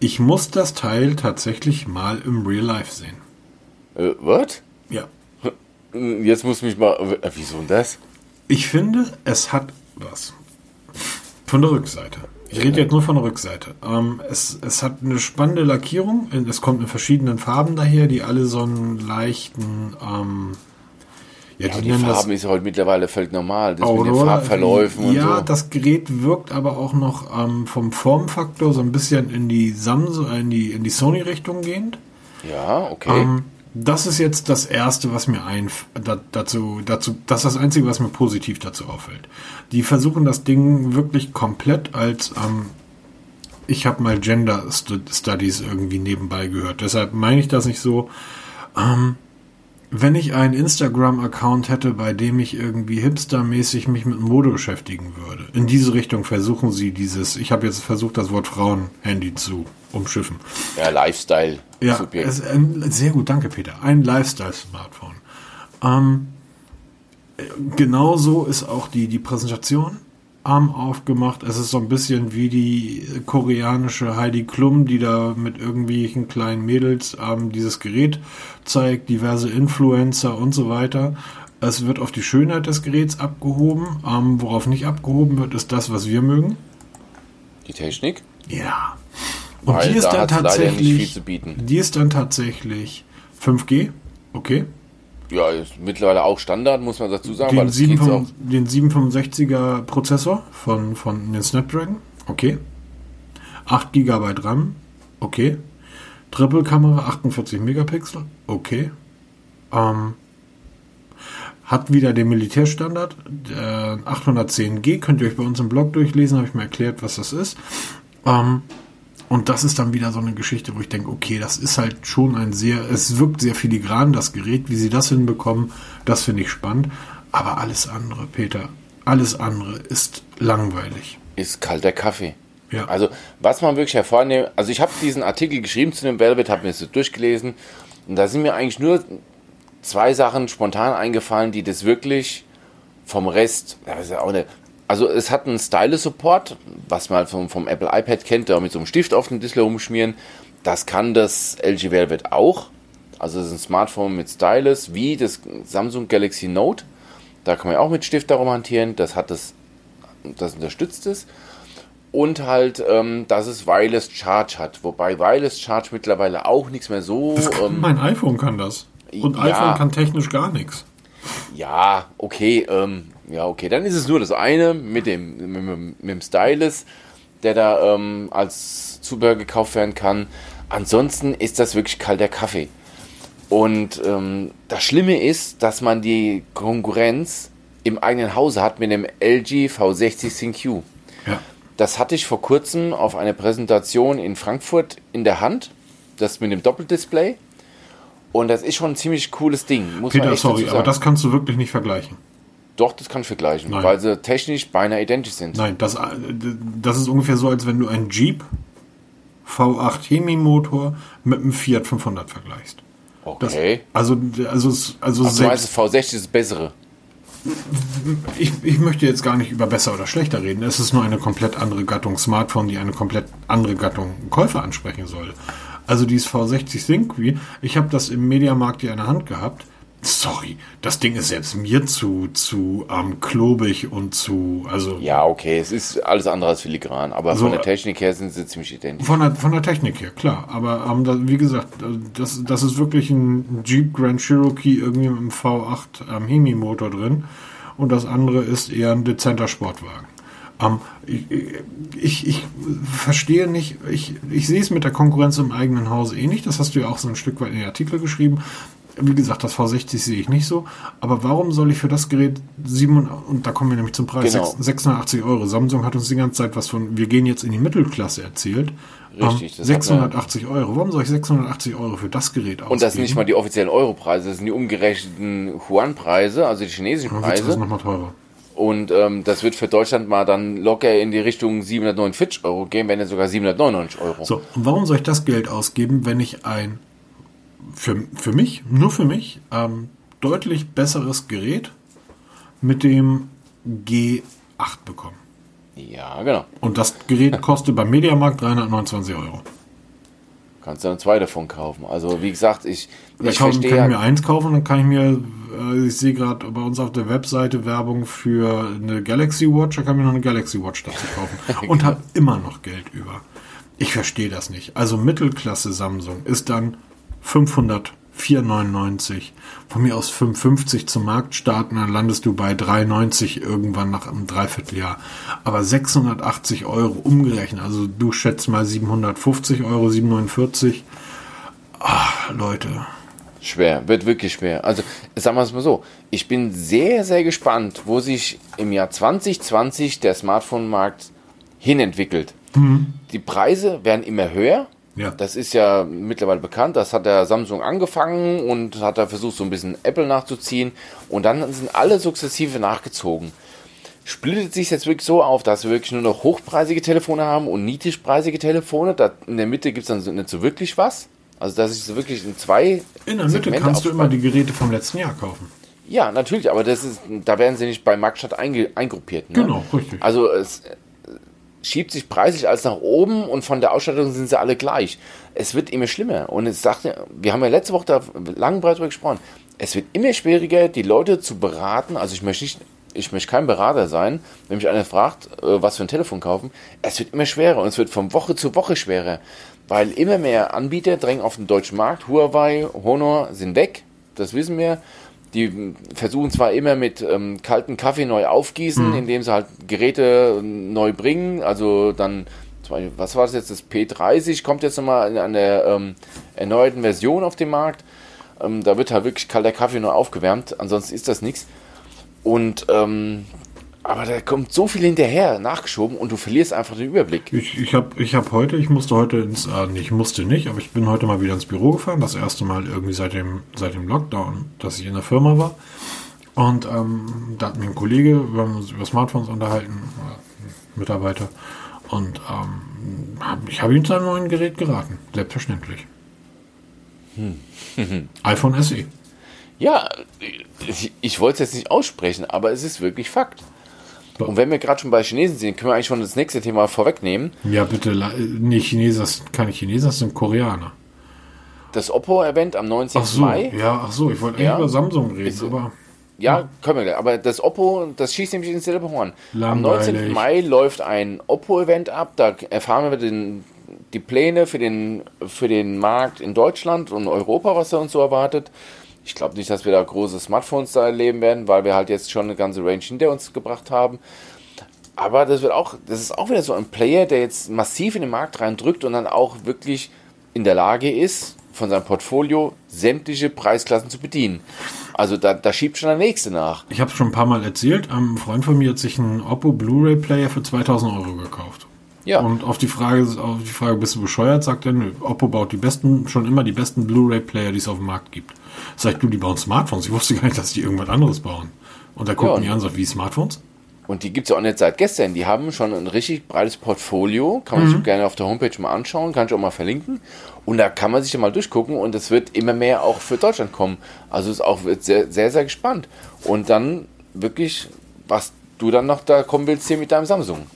ich muss das Teil tatsächlich mal im Real Life sehen. äh, was? Ja. Jetzt muss mich mal, äh, wieso denn das? Ich finde, es hat was. Von der Rückseite. Ich rede jetzt nur von der Rückseite. Ähm, es, es hat eine spannende Lackierung. Es kommt in verschiedenen Farben daher, die alle so einen leichten, ähm, ja, Ja, die Farben ist ja heute mittlerweile völlig normal. Das mit den Aurora, Farbverläufen und ja, so. das Gerät wirkt aber auch noch ähm, vom Formfaktor so ein bisschen in die Samsung, in die, in die Sony-Richtung gehend. Ja, okay. Ähm, das ist jetzt das erste, was mir ein da, dazu dazu das ist das einzige, was mir positiv dazu auffällt. Die versuchen das Ding wirklich komplett als ähm, ich habe mal Gender Stu- Studies irgendwie nebenbei gehört. Deshalb meine ich das nicht so. Ähm, wenn ich einen Instagram-Account hätte, bei dem ich irgendwie hipstermäßig mich mit Mode beschäftigen würde, in diese Richtung versuchen sie dieses, ich habe jetzt versucht, das Wort Frauen-Handy zu umschiffen. ja, Lifestyle. Ja, es, ähm, sehr gut, danke Peter. Ein Lifestyle-Smartphone. Ähm, äh, genauso ist auch die, die Präsentation arm aufgemacht. Es ist so ein bisschen wie die koreanische Heidi Klum, die da mit irgendwelchen kleinen Mädels ähm, dieses Gerät zeigt, diverse Influencer und so weiter. Es wird auf die Schönheit des Geräts abgehoben. Ähm, worauf nicht abgehoben wird, ist das, was wir mögen. Die Technik? Ja. Und Weil die ist da dann tatsächlich, die ist dann tatsächlich 5G, okay. Ja, ist mittlerweile auch Standard, muss man dazu sagen, Den, das geht's auch. 7, den 765er Prozessor von, von den Snapdragon, okay. 8 GB RAM, okay. Triple-Kamera, 48 Megapixel, okay. Ähm, hat wieder den Militärstandard, äh, 810G, könnt ihr euch bei uns im Blog durchlesen, habe ich mir erklärt, was das ist. Ähm, und das ist dann wieder so eine Geschichte, wo ich denke, okay, das ist halt schon ein sehr, es wirkt sehr filigran, das Gerät, wie sie das hinbekommen, das finde ich spannend. Aber alles andere, Peter, alles andere ist langweilig. Ist kalter Kaffee. Ja. Also, was man wirklich hervornehmen, also ich habe diesen Artikel geschrieben zu dem Velvet, habe mir das so durchgelesen und da sind mir eigentlich nur zwei Sachen spontan eingefallen, die das wirklich vom Rest, ja, das ist ja auch eine, also es hat einen Stylus-Support, was man halt vom, vom Apple iPad kennt, da mit so einem Stift auf dem Display rumschmieren. Das kann das LG Velvet auch. Also es ist ein Smartphone mit Stylus, wie das Samsung Galaxy Note. Da kann man ja auch mit Stift darum hantieren. Das hat das, das unterstützt es und halt, ähm, dass es Wireless Charge hat. Wobei Wireless Charge mittlerweile auch nichts mehr so. Das kann, Ähm, mein iPhone kann das. Und ja. iPhone kann technisch gar nichts. Ja, okay, ähm, ja, okay. Dann ist es nur das eine mit dem, mit, mit dem Stylus, der da ähm, als Zubehör gekauft werden kann. Ansonsten ist das wirklich kalter Kaffee. Und ähm, das Schlimme ist, dass man die Konkurrenz im eigenen Hause hat mit dem LG V60 ThinQ. Ja. Das hatte ich vor kurzem auf einer Präsentation in Frankfurt in der Hand. Das mit dem Doppeldisplay. Und das ist schon ein ziemlich cooles Ding. Muss Peter, sorry, aber das kannst du wirklich nicht vergleichen. Doch, das kann ich vergleichen, Nein. weil sie technisch beinahe identisch sind. Nein, das, das ist ungefähr so, als wenn du einen Jeep V8 Hemi-Motor mit einem Fiat 500 vergleichst. Okay. Das, also, also, also, also du meinst, V60 ist das bessere? Ich, ich möchte jetzt gar nicht über besser oder schlechter reden. Es ist nur eine komplett andere Gattung Smartphone, die eine komplett andere Gattung Käufer ansprechen soll. Also dieses V60 Syncvi, ich habe das im Mediamarkt hier in der Hand gehabt Sorry, das Ding ist selbst mir zu, zu ähm, klobig und zu, also. Ja, okay, es ist alles andere als filigran, aber so, von der Technik her sind sie ziemlich identisch. Von der, von der Technik her, klar. Aber ähm, da, wie gesagt, das, das ist wirklich ein Jeep Grand Cherokee irgendwie mit einem V8 ähm, Hemi-Motor drin und das andere ist eher ein dezenter Sportwagen. Ähm, ich, ich, ich, verstehe nicht, ich, ich sehe es mit der Konkurrenz im eigenen Hause eh nicht. Das hast du ja auch so ein Stück weit in den Artikel geschrieben wie gesagt, das V60 sehe ich nicht so. Aber warum soll ich für das Gerät 7, und da kommen wir nämlich zum Preis, genau. 680 Euro. Samsung hat uns die ganze Zeit was von, wir gehen jetzt in die Mittelklasse erzählt. Richtig. Um, 680 Euro. Warum soll ich 680 Euro für das Gerät ausgeben? Und das sind nicht mal die offiziellen Euro-Preise, das sind die umgerechneten Yuan-Preise, also die chinesischen Preise. Das ist nochmal teurer. Und ähm, das wird für Deutschland mal dann locker in die Richtung 749 Euro gehen, wenn nicht sogar 799 Euro. So, und warum soll ich das Geld ausgeben, wenn ich ein für, für mich, nur für mich, ähm, deutlich besseres Gerät mit dem G8 bekommen. Ja, genau. Und das Gerät kostet beim Mediamarkt 329 Euro. Kannst du dann zwei davon kaufen. Also wie gesagt, ich, ich kaufen, verstehe. Kann ich mir eins kaufen, dann kann ich mir, äh, ich sehe gerade bei uns auf der Webseite Werbung für eine Galaxy Watch, da kann ich mir noch eine Galaxy Watch dazu kaufen. Und habe immer noch Geld über. Ich verstehe das nicht. Also Mittelklasse Samsung ist dann 500, 4,99. Von mir aus 5,50 zum Markt starten, dann landest du bei 3,90 irgendwann nach einem Dreivierteljahr. Aber 680 Euro umgerechnet, also du schätzt mal 750 Euro, 749. Ach, Leute. Schwer, wird wirklich schwer. Also, sagen wir es mal so, ich bin sehr, sehr gespannt, wo sich im Jahr 2020 der Smartphone-Markt hinentwickelt. Mhm. Die Preise werden immer höher, ja. Das ist ja mittlerweile bekannt. Das hat der Samsung angefangen und hat da versucht, so ein bisschen Apple nachzuziehen. Und dann sind alle sukzessive nachgezogen. Splittet sich jetzt wirklich so auf, dass wir wirklich nur noch hochpreisige Telefone haben und niedrigpreisige Telefone. Da in der Mitte gibt es dann nicht so wirklich was. Also, dass ich so wirklich in zwei. In der Mitte Segmente kannst du immer die Geräte vom letzten Jahr kaufen. Ja, natürlich, aber das ist, da werden sie nicht bei Marktstadt eingruppiert. Ne? Genau, richtig. Also es, schiebt sich preislich alles nach oben und von der Ausstattung sind sie alle gleich. Es wird immer schlimmer. Und es sagt, wir haben ja letzte Woche da lang breit drüber gesprochen. Es wird immer schwieriger, die Leute zu beraten. Also ich möchte nicht, ich möchte kein Berater sein, wenn mich einer fragt, äh, was für ein Telefon kaufen. Es wird immer schwerer und es wird von Woche zu Woche schwerer, weil immer mehr Anbieter drängen auf den deutschen Markt. Huawei, Honor sind weg, das wissen wir die versuchen zwar immer mit ähm, kaltem Kaffee neu aufgießen, mhm. indem sie halt Geräte neu bringen. Also dann, was war das jetzt? Das P30 kommt jetzt nochmal an der ähm, erneuerten Version auf den Markt. Ähm, da wird halt wirklich kalter Kaffee neu aufgewärmt. Ansonsten ist das nichts. Und ähm, aber da kommt so viel hinterher nachgeschoben und du verlierst einfach den Überblick. Ich, ich habe ich hab heute, ich musste heute ins, äh, ich musste nicht, aber ich bin heute mal wieder ins Büro gefahren. Das erste Mal irgendwie seit dem, seit dem Lockdown, dass ich in der Firma war. Und ähm, da hat mir ein Kollege, wir haben uns über Smartphones unterhalten, äh, Mitarbeiter. Und ähm, hab, ich habe ihm zu einem neuen Gerät geraten. Selbstverständlich. Hm. iPhone SE. Ja, ich, ich wollte es jetzt nicht aussprechen, aber es ist wirklich Fakt. Und wenn wir gerade schon bei Chinesen sind, können wir eigentlich schon das nächste Thema vorwegnehmen. Ja, bitte, nicht Chinesen, keine Chinesen, das sind Koreaner. Das Oppo-Event am 19. Ach so, Mai. Ja, ach so, ich wollte ja. über Samsung reden, Ist, aber. Ja, können wir. Aber das Oppo, das schießt nämlich ins selbe Horn. Am 19. Mai läuft ein Oppo-Event ab. Da erfahren wir den, die Pläne für den, für den Markt in Deutschland und Europa, was er uns so erwartet. Ich glaube nicht, dass wir da große Smartphones da erleben werden, weil wir halt jetzt schon eine ganze Range hinter uns gebracht haben. Aber das wird auch, das ist auch wieder so ein Player, der jetzt massiv in den Markt reindrückt und dann auch wirklich in der Lage ist, von seinem Portfolio sämtliche Preisklassen zu bedienen. Also da, da schiebt schon der nächste nach. Ich habe es schon ein paar Mal erzählt. Ein Freund von mir hat sich einen Oppo Blu-ray Player für 2000 Euro gekauft. Ja. Und auf die Frage, auf die Frage, bist du bescheuert, sagt er, nö, Oppo baut die besten, schon immer die besten Blu-ray-Player, die es auf dem Markt gibt. Sag ich, du, die bauen Smartphones. Ich wusste gar nicht, dass die irgendwas anderes bauen. Und da guckt ja, mich an, sagt, wie Smartphones? Und die gibt es ja auch nicht seit gestern. Die haben schon ein richtig breites Portfolio. Kann man mhm. sich gerne auf der Homepage mal anschauen. Kann ich auch mal verlinken. Und da kann man sich ja mal durchgucken. Und es wird immer mehr auch für Deutschland kommen. Also ist auch sehr, sehr, sehr gespannt. Und dann wirklich, was du dann noch da kommen willst hier mit deinem Samsung.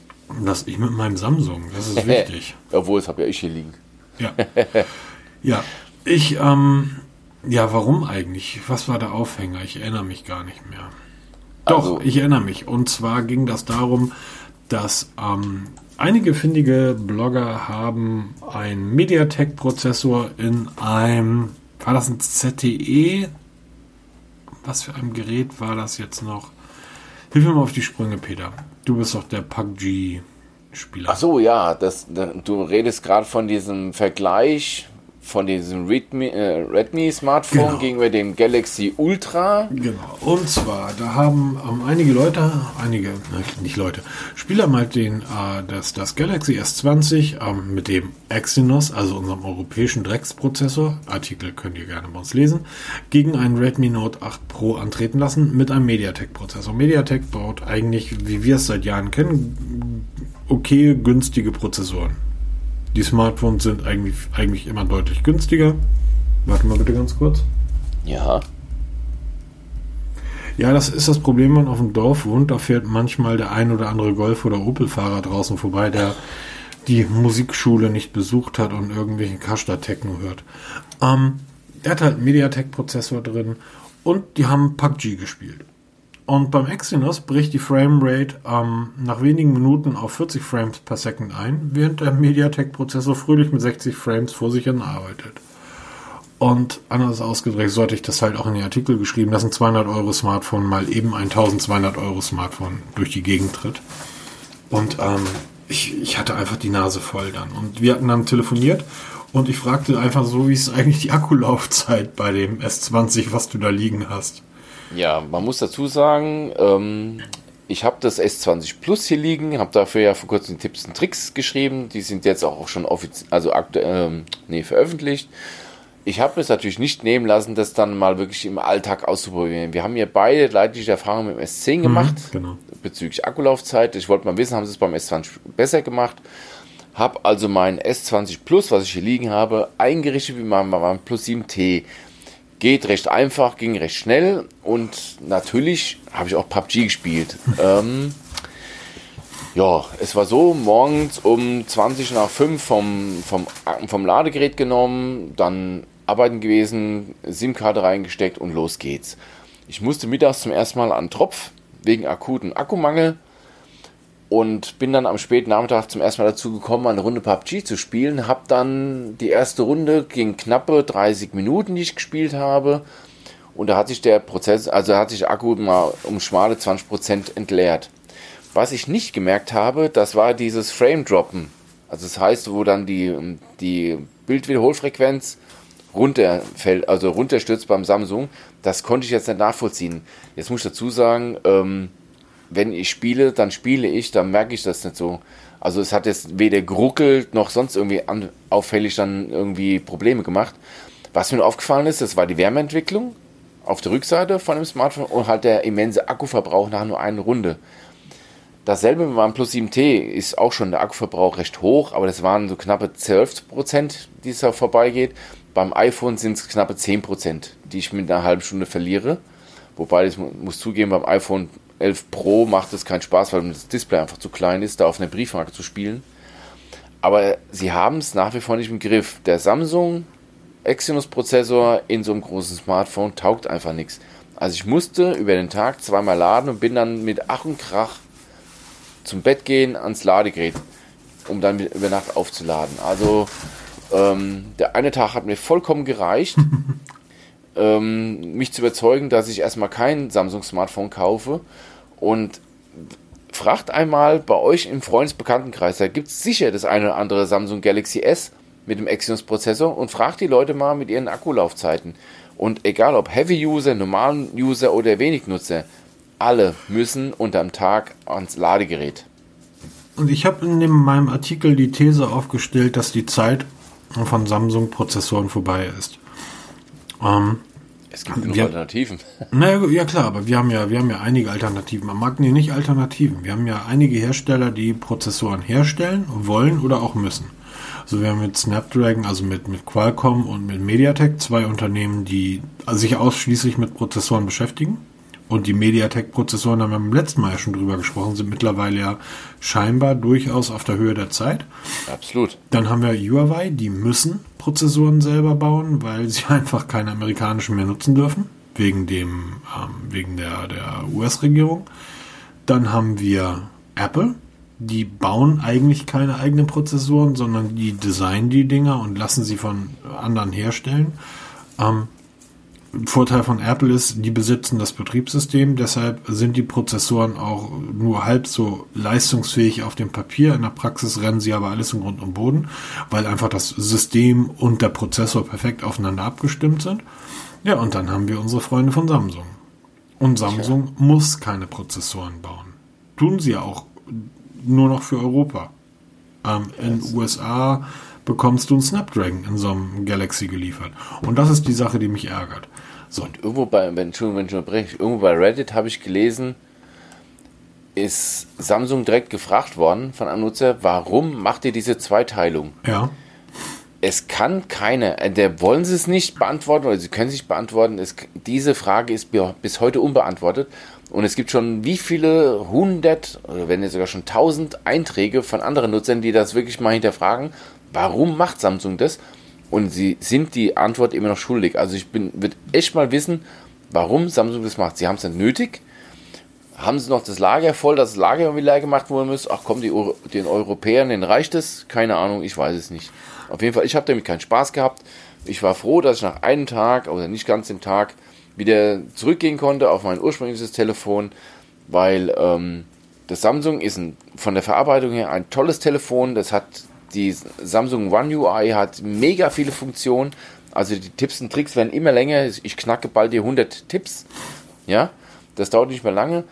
Das ich mit meinem Samsung, das ist wichtig. Obwohl, das habe ja ich hier liegen. Ja. ja. Ich, ähm, ja, warum eigentlich? Was war der Aufhänger? Ich erinnere mich gar nicht mehr. Doch, also, ich erinnere mich. Und zwar ging das darum, dass ähm, einige findige Blogger haben einen MediaTek-Prozessor in einem, war das ein ZTE? Was für ein Gerät war das jetzt noch? Hilf mir mal auf die Sprünge, Peter. Du bist doch der PUBG-Spieler. Ach so, ja, das, du redest gerade von diesem Vergleich von diesem Redmi, äh, Redmi Smartphone genau. gegenüber dem Galaxy Ultra. Genau. Und zwar, da haben ähm, einige Leute, einige, nicht Leute, Spieler mal den, äh, das, das Galaxy S20 ähm, mit dem Exynos, also unserem europäischen Drecksprozessor, Artikel könnt ihr gerne bei uns lesen, gegen einen Redmi Note 8 Pro antreten lassen mit einem MediaTek-Prozessor. MediaTek baut eigentlich, wie wir es seit Jahren kennen, okay günstige Prozessoren. Die Smartphones sind eigentlich, eigentlich immer deutlich günstiger. Warte mal bitte ganz kurz. Ja. Ja, das ist das Problem, wenn man auf dem Dorf wohnt. Da fährt manchmal der ein oder andere Golf- oder Opel-Fahrer draußen vorbei, der die Musikschule nicht besucht hat und irgendwelchen Kashta-Techno hört. Ähm, der hat halt einen Mediatek-Prozessor drin und die haben PUBG gespielt. Und beim Exynos bricht die Framerate ähm, nach wenigen Minuten auf 40 Frames per Second ein, während der MediaTek-Prozessor fröhlich mit 60 Frames vor sich hin arbeitet. Und anders ausgedrückt sollte ich das halt auch in den Artikel geschrieben, dass ein 200 Euro Smartphone mal eben ein 1200 Euro Smartphone durch die Gegend tritt. Und ähm, ich, ich hatte einfach die Nase voll dann. Und wir hatten dann telefoniert und ich fragte einfach so, wie ist eigentlich die Akkulaufzeit bei dem S20, was du da liegen hast. Ja, man muss dazu sagen, ähm, ich habe das S20 Plus hier liegen, habe dafür ja vor kurzem Tipps und Tricks geschrieben. Die sind jetzt auch schon offiziell, also aktuell, ähm, nee, veröffentlicht. Ich habe es natürlich nicht nehmen lassen, das dann mal wirklich im Alltag auszuprobieren. Wir haben ja beide leidliche Erfahrungen mit dem S10 mhm, gemacht, mhm, genau. bezüglich Akkulaufzeit. Ich wollte mal wissen, haben sie es beim S20 besser gemacht? Habe also mein S20 Plus, was ich hier liegen habe, eingerichtet wie mein, mein Plus 7T. Geht recht einfach, ging recht schnell und natürlich habe ich auch PUBG gespielt. ähm, ja, es war so, morgens um 20 nach 5 vom, vom, vom Ladegerät genommen, dann arbeiten gewesen, SIM-Karte reingesteckt und los geht's. Ich musste mittags zum ersten Mal an Tropf wegen akuten Akkumangel und bin dann am späten Nachmittag zum ersten Mal dazu gekommen, eine Runde PUBG zu spielen. Hab dann die erste Runde ging knappe 30 Minuten, die ich gespielt habe. Und da hat sich der Prozess, also hat sich Akku mal um schmale 20% entleert. Was ich nicht gemerkt habe, das war dieses Frame Droppen. Also das heißt, wo dann die, die Bildwiederholfrequenz runterfällt, also runterstürzt beim Samsung. Das konnte ich jetzt nicht nachvollziehen. Jetzt muss ich dazu sagen, ähm, wenn ich spiele, dann spiele ich, dann merke ich das nicht so. Also es hat jetzt weder geruckelt noch sonst irgendwie an, auffällig dann irgendwie Probleme gemacht. Was mir aufgefallen ist, das war die Wärmeentwicklung auf der Rückseite von dem Smartphone und halt der immense Akkuverbrauch nach nur einer Runde. Dasselbe mit meinem Plus 7T ist auch schon der Akkuverbrauch recht hoch, aber das waren so knappe 12%, die es da vorbeigeht. Beim iPhone sind es knappe 10%, die ich mit einer halben Stunde verliere. Wobei ich muss zugeben, beim iPhone 11 Pro macht es keinen Spaß, weil das Display einfach zu klein ist, da auf einer Briefmarke zu spielen. Aber sie haben es nach wie vor nicht im Griff. Der Samsung Exynos-Prozessor in so einem großen Smartphone taugt einfach nichts. Also ich musste über den Tag zweimal laden und bin dann mit Ach und Krach zum Bett gehen ans Ladegerät, um dann über Nacht aufzuladen. Also ähm, der eine Tag hat mir vollkommen gereicht. ähm, mich zu überzeugen, dass ich erstmal kein Samsung-Smartphone kaufe. Und fragt einmal bei euch im Freundesbekanntenkreis, da gibt es sicher das eine oder andere Samsung Galaxy S mit dem Exynos-Prozessor und fragt die Leute mal mit ihren Akkulaufzeiten. Und egal ob Heavy-User, normalen User oder wenig Nutzer, alle müssen unterm Tag ans Ladegerät. Und ich habe in meinem Artikel die These aufgestellt, dass die Zeit von Samsung-Prozessoren vorbei ist. Ähm, es gibt genug wir, Alternativen. Naja, ja klar, aber wir haben ja, wir haben ja einige Alternativen. Am Markt nee, nicht Alternativen. Wir haben ja einige Hersteller, die Prozessoren herstellen, wollen oder auch müssen. Also wir haben mit Snapdragon, also mit, mit Qualcomm und mit MediaTek zwei Unternehmen, die sich ausschließlich mit Prozessoren beschäftigen. Und die MediaTek-Prozessoren, da haben wir beim letzten Mal ja schon drüber gesprochen, sind mittlerweile ja scheinbar durchaus auf der Höhe der Zeit. Absolut. Dann haben wir Huawei, die müssen Prozessoren selber bauen, weil sie einfach keine amerikanischen mehr nutzen dürfen, wegen dem, ähm, wegen der, der US-Regierung. Dann haben wir Apple, die bauen eigentlich keine eigenen Prozessoren, sondern die designen die Dinger und lassen sie von anderen herstellen. Ähm, Vorteil von Apple ist, die besitzen das Betriebssystem, deshalb sind die Prozessoren auch nur halb so leistungsfähig auf dem Papier. In der Praxis rennen sie aber alles im Grund und Boden, weil einfach das System und der Prozessor perfekt aufeinander abgestimmt sind. Ja, und dann haben wir unsere Freunde von Samsung. Und Samsung ja. muss keine Prozessoren bauen. Tun sie auch nur noch für Europa. Ähm, in den USA bekommst du einen Snapdragon in so einem Galaxy geliefert. Und das ist die Sache, die mich ärgert. So. Und irgendwo bei, wenn, wenn ich unterbreche, irgendwo bei Reddit habe ich gelesen, ist Samsung direkt gefragt worden von einem Nutzer, warum macht ihr diese Zweiteilung? Ja. Es kann keine, äh, der wollen sie es nicht beantworten oder sie können es nicht beantworten. Es, diese Frage ist bis heute unbeantwortet. Und es gibt schon wie viele hundert oder wenn nicht sogar schon tausend Einträge von anderen Nutzern, die das wirklich mal hinterfragen. Warum macht Samsung das? Und sie sind die Antwort immer noch schuldig. Also ich bin, wird echt mal wissen, warum Samsung das macht. Sie haben es nicht nötig. Haben sie noch das Lager voll, dass das Lager irgendwie leer gemacht worden muss? Ach komm, die, den Europäern, denen reicht es? Keine Ahnung, ich weiß es nicht. Auf jeden Fall, ich habe damit keinen Spaß gehabt. Ich war froh, dass ich nach einem Tag, oder nicht ganz dem Tag, wieder zurückgehen konnte auf mein ursprüngliches Telefon, weil ähm, das Samsung ist ein, von der Verarbeitung her ein tolles Telefon. Das hat die Samsung One UI hat mega viele Funktionen. Also die Tipps und Tricks werden immer länger. Ich knacke bald die 100 Tipps. Ja, das dauert nicht mehr lange.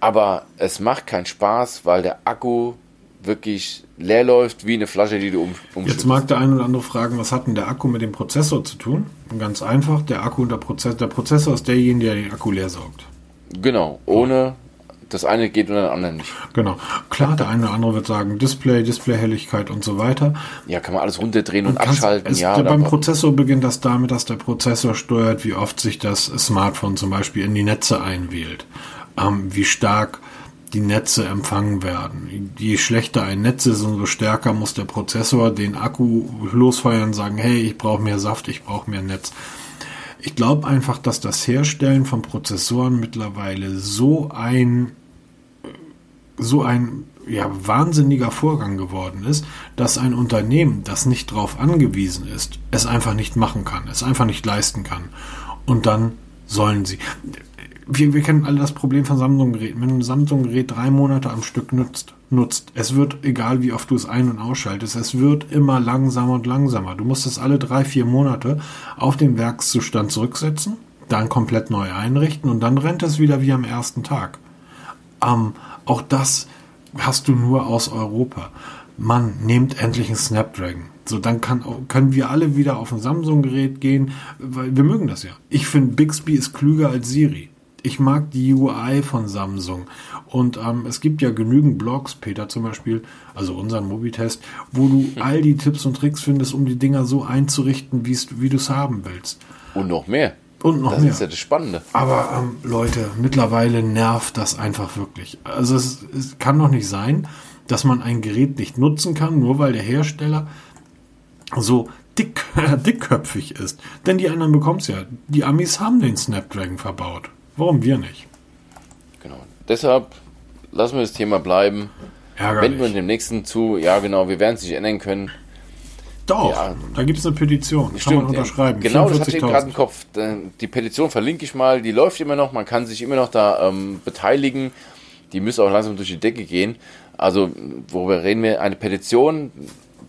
Aber es macht keinen Spaß, weil der Akku wirklich leer läuft wie eine Flasche, die du um. Jetzt mag der eine oder andere fragen, was hat denn der Akku mit dem Prozessor zu tun? Und ganz einfach, der Akku und der Prozessor, der Prozessor ist derjenige, der den Akku leer saugt. Genau, ohne das eine geht und das andere nicht. Genau. Klar, der eine oder andere wird sagen, Display, Displayhelligkeit und so weiter. Ja, kann man alles runterdrehen und, und abschalten. Es, ja, beim Prozessor beginnt das damit, dass der Prozessor steuert, wie oft sich das Smartphone zum Beispiel in die Netze einwählt. Ähm, wie stark die Netze empfangen werden. Je schlechter ein Netz ist, umso stärker muss der Prozessor den Akku losfeuern und sagen, hey, ich brauche mehr Saft, ich brauche mehr Netz. Ich glaube einfach, dass das Herstellen von Prozessoren mittlerweile so ein so ein ja, wahnsinniger Vorgang geworden ist, dass ein Unternehmen, das nicht darauf angewiesen ist, es einfach nicht machen kann, es einfach nicht leisten kann. Und dann sollen sie. Wir, wir kennen alle das Problem von Samsung-Geräten. Wenn ein Samsung-Gerät drei Monate am Stück nutzt, nutzt, es wird, egal wie oft du es ein- und ausschaltest, es wird immer langsamer und langsamer. Du musst es alle drei, vier Monate auf den Werkszustand zurücksetzen, dann komplett neu einrichten und dann rennt es wieder wie am ersten Tag. Ähm, auch das hast du nur aus Europa. Mann, nehmt endlich einen Snapdragon. So, dann kann, können wir alle wieder auf ein Samsung-Gerät gehen, weil wir mögen das ja. Ich finde, Bixby ist klüger als Siri ich mag die UI von Samsung. Und ähm, es gibt ja genügend Blogs, Peter zum Beispiel, also unseren Mobitest, wo du all die Tipps und Tricks findest, um die Dinger so einzurichten, wie du es haben willst. Und noch mehr. Und noch das mehr. ist ja das Spannende. Aber ähm, Leute, mittlerweile nervt das einfach wirklich. Also es, es kann doch nicht sein, dass man ein Gerät nicht nutzen kann, nur weil der Hersteller so dick, dickköpfig ist. Denn die anderen bekommen es ja. Die Amis haben den Snapdragon verbaut. Warum wir nicht? Genau. Deshalb lassen wir das Thema bleiben. Ärgerlich. Wenden wir dem nächsten zu. Ja, genau, wir werden es nicht ändern können. Doch, ja, da gibt es eine Petition. Kann stimmt, man unterschreiben. Genau, das hatte ich gerade im Kopf. Die Petition verlinke ich mal. Die läuft immer noch. Man kann sich immer noch da ähm, beteiligen. Die müsste auch langsam durch die Decke gehen. Also, worüber reden wir? Eine Petition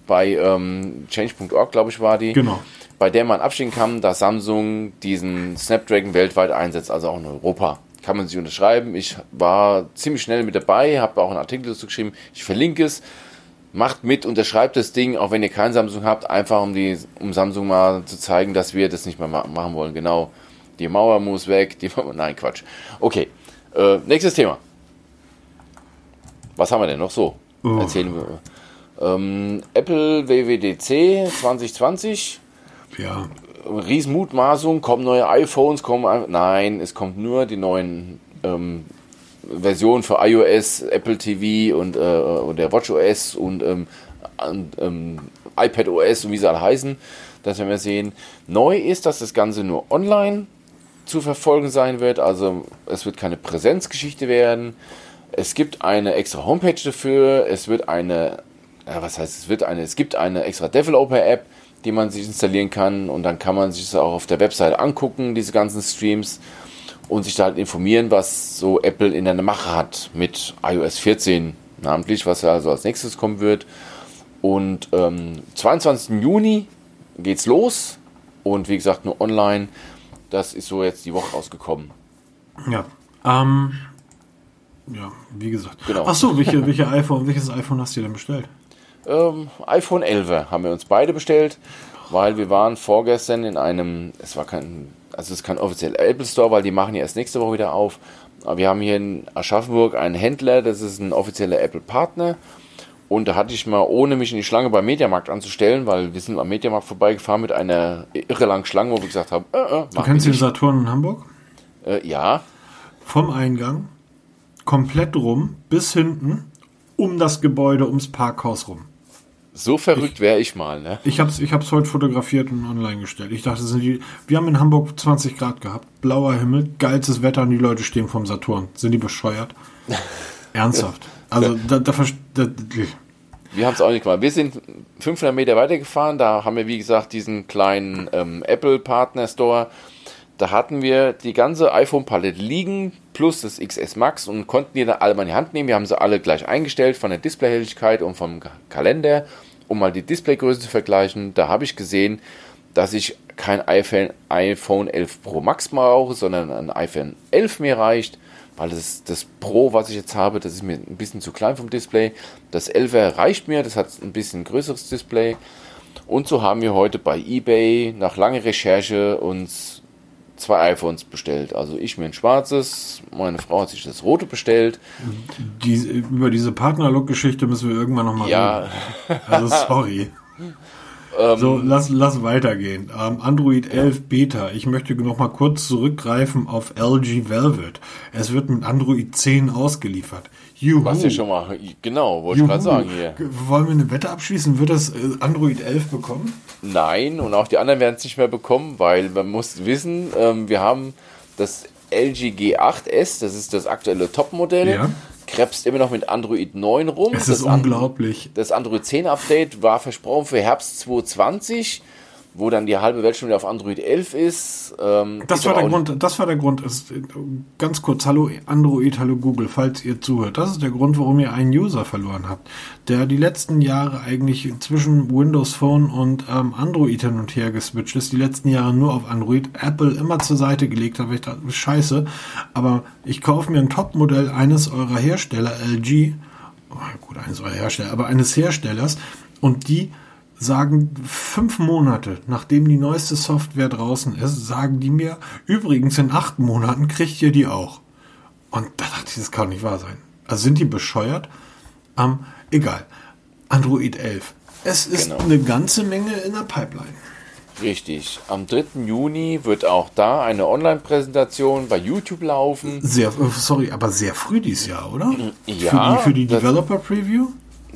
bei ähm, change.org, glaube ich, war die. Genau. Bei der man abschicken kann, dass Samsung diesen Snapdragon weltweit einsetzt, also auch in Europa. Kann man sich unterschreiben. Ich war ziemlich schnell mit dabei, habe auch einen Artikel dazu geschrieben. Ich verlinke es. Macht mit, unterschreibt das Ding, auch wenn ihr kein Samsung habt, einfach um, die, um Samsung mal zu zeigen, dass wir das nicht mehr machen wollen. Genau. Die Mauer muss weg. Die, nein, Quatsch. Okay. Äh, nächstes Thema. Was haben wir denn noch so? Oh. Erzählen wir. Ähm, Apple WWDC 2020. Ja. Riesenmutmaßung, kommen neue iPhones, kommen. Nein, es kommt nur die neuen ähm, Versionen für iOS, Apple TV und, äh, und der WatchOS und ähm, ähm, iPadOS und wie sie alle heißen. Das werden wir sehen. Neu ist, dass das Ganze nur online zu verfolgen sein wird. Also es wird keine Präsenzgeschichte werden. Es gibt eine extra Homepage dafür. Es wird eine, ja, was heißt, es wird eine, es gibt eine extra Developer-App, die man sich installieren kann und dann kann man sich das auch auf der Website angucken, diese ganzen Streams und sich da halt informieren, was so Apple in der Mache hat mit iOS 14 namentlich, was ja also als nächstes kommen wird. Und ähm, 22. Juni geht's los und wie gesagt nur online. Das ist so jetzt die Woche rausgekommen. Ja. Ähm, ja, wie gesagt. Genau. Ach so, welche, welche iPhone, welches iPhone hast du denn bestellt? Ähm, iPhone 11 haben wir uns beide bestellt, weil wir waren vorgestern in einem, es war kein, also es ist kein offizieller Apple Store, weil die machen ja erst nächste Woche wieder auf. Aber wir haben hier in Aschaffenburg einen Händler, das ist ein offizieller Apple Partner. Und da hatte ich mal, ohne mich in die Schlange beim Mediamarkt anzustellen, weil wir sind am Mediamarkt vorbeigefahren mit einer irre langen Schlange, wo wir gesagt haben, äh, äh, Du kennst den Saturn in Hamburg? Äh, ja. Vom Eingang komplett rum bis hinten um das Gebäude, ums Parkhaus rum. So verrückt wäre ich mal, ne? Ich habe es ich hab's heute fotografiert und online gestellt. Ich dachte, sind die, wir haben in Hamburg 20 Grad gehabt, blauer Himmel, geilstes Wetter und die Leute stehen vom Saturn. Sind die bescheuert? Ernsthaft. Also, da, da, da wir haben es auch nicht gemacht. Wir sind 500 Meter weitergefahren. Da haben wir, wie gesagt, diesen kleinen ähm, Apple Partner Store da hatten wir die ganze iPhone-Palette liegen, plus das XS Max und konnten die dann alle mal in die Hand nehmen. Wir haben sie alle gleich eingestellt von der Displayhelligkeit und vom Kalender, um mal die Displaygröße zu vergleichen. Da habe ich gesehen, dass ich kein iPhone, iPhone 11 Pro Max brauche, sondern ein iPhone 11 mir reicht, weil das, das Pro, was ich jetzt habe, das ist mir ein bisschen zu klein vom Display. Das 11er reicht mir, das hat ein bisschen größeres Display. Und so haben wir heute bei eBay nach langer Recherche uns zwei iPhones bestellt. Also ich mir ein schwarzes, meine Frau hat sich das rote bestellt. Die, über diese Partnerlook-Geschichte müssen wir irgendwann nochmal ja. reden. Also sorry. Ähm, so, lass, lass weitergehen. Ähm, Android 11 Beta. Ich möchte noch mal kurz zurückgreifen auf LG Velvet. Es wird mit Android 10 ausgeliefert. Juhu. Was ja schon mal, genau, wollte ich gerade sagen hier. Wollen wir eine Wette abschließen? Wird das äh, Android 11 bekommen? Nein, und auch die anderen werden es nicht mehr bekommen, weil man muss wissen, ähm, wir haben das LG G8S, das ist das aktuelle Topmodell. Ja. Krebst immer noch mit Android 9 rum. Es ist das unglaublich. An, das Android 10 Update war versprochen für Herbst 2020 wo dann die halbe Welt schon wieder auf Android 11 ist. Ähm, das, war der Grund, das war der Grund. Ist, ganz kurz, hallo Android, hallo Google, falls ihr zuhört. Das ist der Grund, warum ihr einen User verloren habt, der die letzten Jahre eigentlich zwischen Windows Phone und ähm, Android hin und her geswitcht ist, die letzten Jahre nur auf Android, Apple immer zur Seite gelegt hat, weil ich dachte, scheiße, aber ich kaufe mir ein Topmodell eines eurer Hersteller, LG, oh, gut, eines eurer Hersteller, aber eines Herstellers, und die sagen fünf Monate, nachdem die neueste Software draußen ist, sagen die mir, übrigens in acht Monaten kriegt ihr die auch. Und da dachte ich, das kann nicht wahr sein. Also sind die bescheuert? Ähm, egal. Android 11. Es ist genau. eine ganze Menge in der Pipeline. Richtig. Am 3. Juni wird auch da eine Online-Präsentation bei YouTube laufen. Sehr, sorry, aber sehr früh dieses Jahr, oder? Ja. Für die, für die Developer Preview?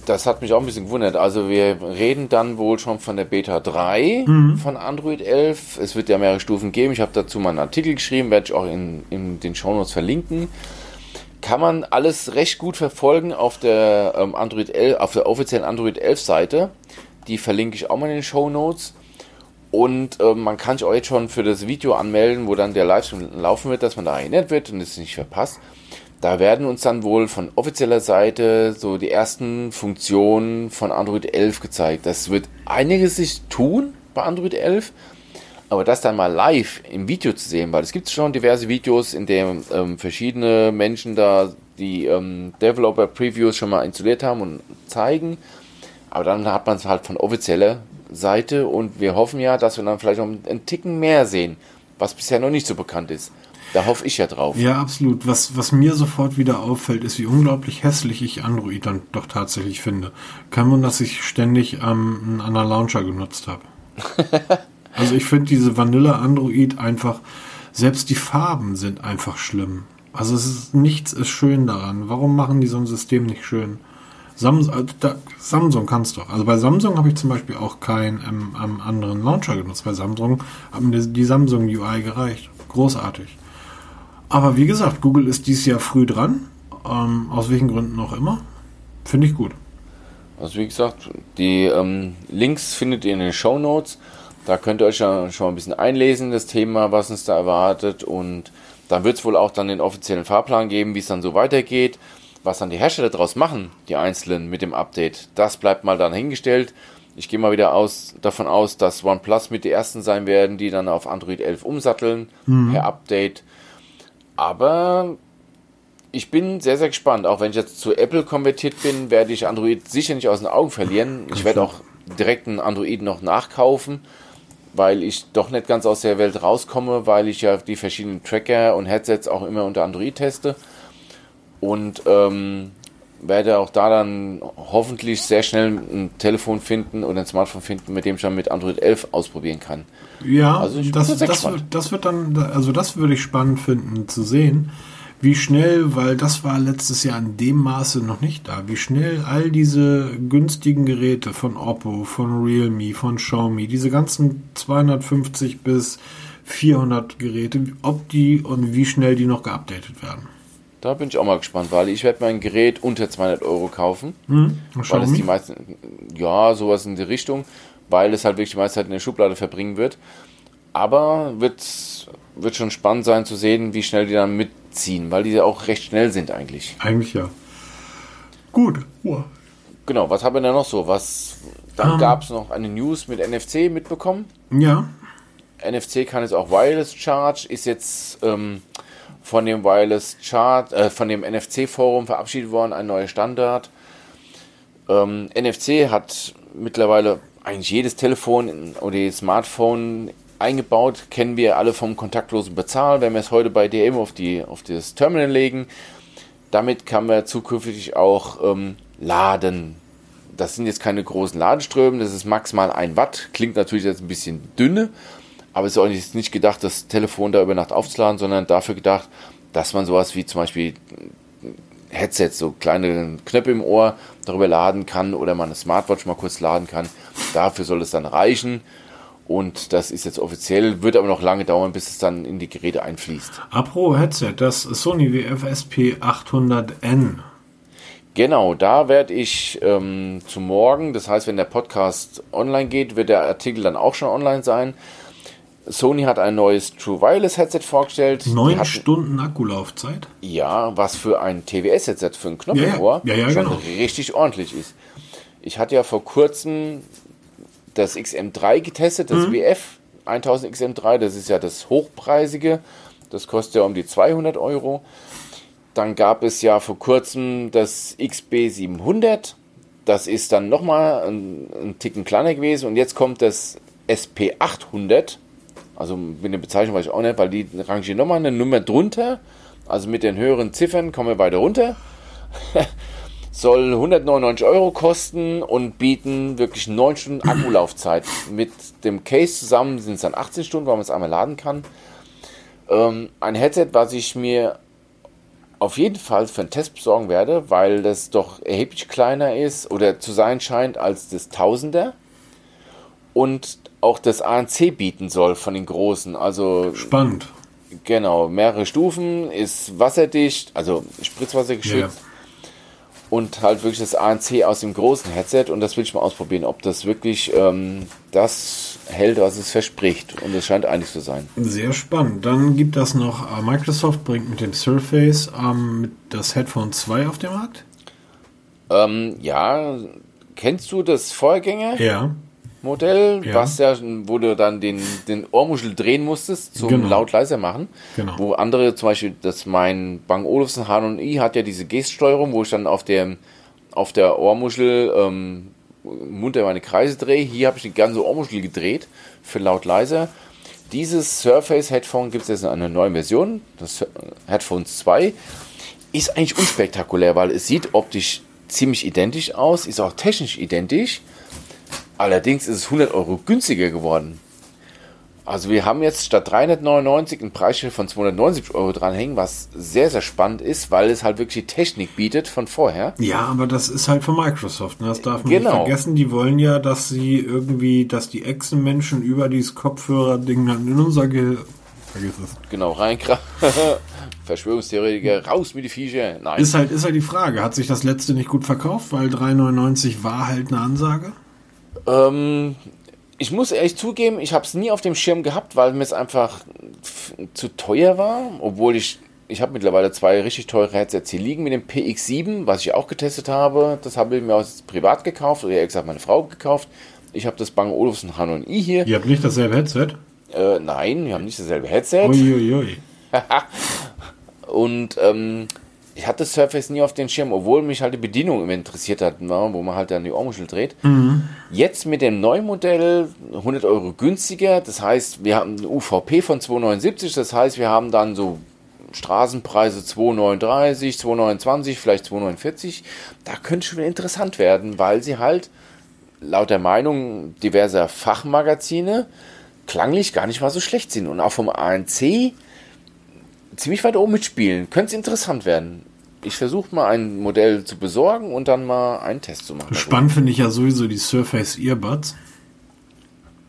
Das hat mich auch ein bisschen gewundert. Also wir reden dann wohl schon von der Beta 3 mhm. von Android 11. Es wird ja mehrere Stufen geben. Ich habe dazu mal einen Artikel geschrieben, werde ich auch in, in den Shownotes verlinken. Kann man alles recht gut verfolgen auf der ähm, Android 11, auf der offiziellen Android 11 Seite. Die verlinke ich auch mal in den Show Notes. Und äh, man kann sich auch jetzt schon für das Video anmelden, wo dann der Livestream laufen wird, dass man da erinnert wird und es nicht verpasst. Da werden uns dann wohl von offizieller Seite so die ersten Funktionen von Android 11 gezeigt. Das wird einiges sich tun bei Android 11, aber das dann mal live im Video zu sehen, weil es gibt schon diverse Videos, in denen ähm, verschiedene Menschen da die ähm, Developer Previews schon mal installiert haben und zeigen. Aber dann hat man es halt von offizieller Seite und wir hoffen ja, dass wir dann vielleicht noch einen Ticken mehr sehen, was bisher noch nicht so bekannt ist. Da hoffe ich ja drauf. Ja, absolut. Was, was mir sofort wieder auffällt, ist, wie unglaublich hässlich ich Android dann doch tatsächlich finde. Kein Wunder, dass ich ständig ähm, einen anderen Launcher genutzt habe. also ich finde diese Vanilla Android einfach, selbst die Farben sind einfach schlimm. Also es ist nichts ist schön daran. Warum machen die so ein System nicht schön? Samsung, äh, da, Samsung kann es doch. Also bei Samsung habe ich zum Beispiel auch keinen ähm, anderen Launcher genutzt. Bei Samsung hat mir die Samsung UI gereicht. Großartig. Aber wie gesagt, Google ist dieses Jahr früh dran. Ähm, aus welchen Gründen auch immer. Finde ich gut. Also wie gesagt, die ähm, Links findet ihr in den Show Notes. Da könnt ihr euch ja schon mal ein bisschen einlesen, das Thema, was uns da erwartet. Und dann wird es wohl auch dann den offiziellen Fahrplan geben, wie es dann so weitergeht. Was dann die Hersteller daraus machen, die einzelnen mit dem Update, das bleibt mal dann hingestellt. Ich gehe mal wieder aus, davon aus, dass OnePlus mit die ersten sein werden, die dann auf Android 11 umsatteln mhm. per Update. Aber ich bin sehr, sehr gespannt. Auch wenn ich jetzt zu Apple konvertiert bin, werde ich Android sicher nicht aus den Augen verlieren. Ich werde auch direkt einen Android noch nachkaufen, weil ich doch nicht ganz aus der Welt rauskomme, weil ich ja die verschiedenen Tracker und Headsets auch immer unter Android teste. Und ähm, werde auch da dann hoffentlich sehr schnell ein Telefon finden oder ein Smartphone finden, mit dem ich dann mit Android 11 ausprobieren kann. Ja, also das, das, wird, das wird dann, also das würde ich spannend finden zu sehen, wie schnell, weil das war letztes Jahr in dem Maße noch nicht da, wie schnell all diese günstigen Geräte von Oppo, von Realme, von Xiaomi, diese ganzen 250 bis 400 Geräte, ob die und wie schnell die noch geupdatet werden. Da bin ich auch mal gespannt, weil ich werde mein Gerät unter 200 Euro kaufen. Hm, weil es die meisten, ja, sowas in die Richtung, weil es halt wirklich die meiste Zeit in der Schublade verbringen wird. Aber wird, wird schon spannend sein zu sehen, wie schnell die dann mitziehen, weil die ja auch recht schnell sind eigentlich. Eigentlich ja. Gut. Wow. Genau, was haben wir da noch so? Was, dann um, ähm. gab es noch eine News mit NFC mitbekommen. Ja. NFC kann jetzt auch Wireless Charge, ist jetzt ähm, von dem Wireless Chart, äh, von dem NFC-Forum verabschiedet worden, ein neuer Standard. Ähm, NFC hat mittlerweile eigentlich jedes Telefon oder Smartphone eingebaut, kennen wir alle vom kontaktlosen Bezahlen. Wenn wir es heute bei DM auf, die, auf das Terminal legen, damit kann man zukünftig auch ähm, laden. Das sind jetzt keine großen Ladeströme, das ist maximal ein Watt. Klingt natürlich jetzt ein bisschen dünne, aber es ist auch nicht gedacht, das Telefon da über Nacht aufzuladen, sondern dafür gedacht, dass man sowas wie zum Beispiel Headsets, so kleine Knöpfe im Ohr darüber laden kann oder man eine Smartwatch mal kurz laden kann. Dafür soll es dann reichen. Und das ist jetzt offiziell, wird aber noch lange dauern, bis es dann in die Geräte einfließt. Apro Headset, das Sony WFSP 800N. Genau, da werde ich ähm, zu morgen, das heißt, wenn der Podcast online geht, wird der Artikel dann auch schon online sein. Sony hat ein neues True Wireless Headset vorgestellt. Neun hatten, Stunden Akkulaufzeit? Ja, was für ein TWS-Headset, für ein Knopfenohr ja, ja. ja, schon genau. richtig ordentlich ist. Ich hatte ja vor kurzem das XM3 getestet, das mhm. WF 1000 XM3, das ist ja das hochpreisige, das kostet ja um die 200 Euro. Dann gab es ja vor kurzem das XB700, das ist dann nochmal ein, ein Ticken kleiner gewesen und jetzt kommt das SP800 also mit der Bezeichnung weiß ich auch nicht, weil die rangieren nochmal eine Nummer drunter. Also mit den höheren Ziffern kommen wir weiter runter. Soll 199 Euro kosten und bieten wirklich 9 Stunden Akkulaufzeit. Mit dem Case zusammen sind es dann 18 Stunden, weil man es einmal laden kann. Ähm, ein Headset, was ich mir auf jeden Fall für einen Test besorgen werde, weil das doch erheblich kleiner ist oder zu sein scheint als das Tausender. Und auch das ANC bieten soll von den großen. Also spannend. Genau, mehrere Stufen, ist wasserdicht, also Spritzwasser geschützt. Ja. und halt wirklich das ANC aus dem großen Headset und das will ich mal ausprobieren, ob das wirklich ähm, das hält, was es verspricht. Und es scheint eigentlich zu sein. Sehr spannend. Dann gibt das noch, äh, Microsoft bringt mit dem Surface ähm, das Headphone 2 auf den Markt. Ähm, ja, kennst du das Vorgänger? Ja. Modell, Ja. was ja, wo du dann den, den Ohrmuschel drehen musstest zum Genau. laut leiser machen. Genau. Wo andere, zum Beispiel, das mein Bang Olufsen H&I hat ja diese Geststeuerung, wo ich dann auf der, auf der Ohrmuschel ähm, munter meine Kreise drehe. Hier habe ich die ganze Ohrmuschel gedreht für laut leiser. Dieses Surface Headphone gibt es jetzt in einer neuen Version, das Headphone 2. Ist eigentlich unspektakulär, weil es sieht optisch ziemlich identisch aus, ist auch technisch identisch. Allerdings ist es 100 Euro günstiger geworden. Also wir haben jetzt statt 399 ein Preisschild von 279 Euro dranhängen, was sehr, sehr spannend ist, weil es halt wirklich die Technik bietet von vorher. Ja, aber das ist halt von Microsoft. Ne? Das darf man Genau. nicht vergessen. Die wollen ja, dass sie irgendwie, dass die Echsenmenschen über dieses Kopfhörer-Ding dann in unser Gehirn. Vergiss es. Genau, reinkrachen. Verschwörungstheoretiker, raus mit die Viecher. Nein. Ist halt, ist halt die Frage, hat sich das letzte nicht gut verkauft, weil 3,99 war halt eine Ansage? Ähm, ich muss ehrlich zugeben, ich habe es nie auf dem Schirm gehabt, weil mir es einfach zu teuer war, obwohl ich ich habe mittlerweile zwei richtig teure Headsets hier liegen mit dem PX7, was ich auch getestet habe. Das habe ich mir aus privat gekauft oder eher gesagt meine Frau gekauft. Ich habe das Bang Olufsen H&I hier. Ihr habt nicht dasselbe Headset? Äh, nein, wir haben nicht dasselbe Headset. Uiuiui. Und ähm, ich hatte Surface nie auf den Schirm, obwohl mich halt die Bedienung immer interessiert hat, ne, wo man halt dann die Ohrmuschel dreht. Jetzt mit dem neuen Modell 100 Euro günstiger. Das heißt, wir haben eine UVP von 2,79. Das heißt, wir haben dann so Straßenpreise 2,39, 2,29, vielleicht 2,49. Da könnte schon interessant werden, weil sie halt laut der Meinung diverser Fachmagazine klanglich gar nicht mal so schlecht sind. Und auch vom ANC ziemlich weit oben mitspielen. Könnte es interessant werden. Ich versuche mal ein Modell zu besorgen und dann mal einen Test zu machen. Spannend finde ich ja sowieso die Surface Earbuds.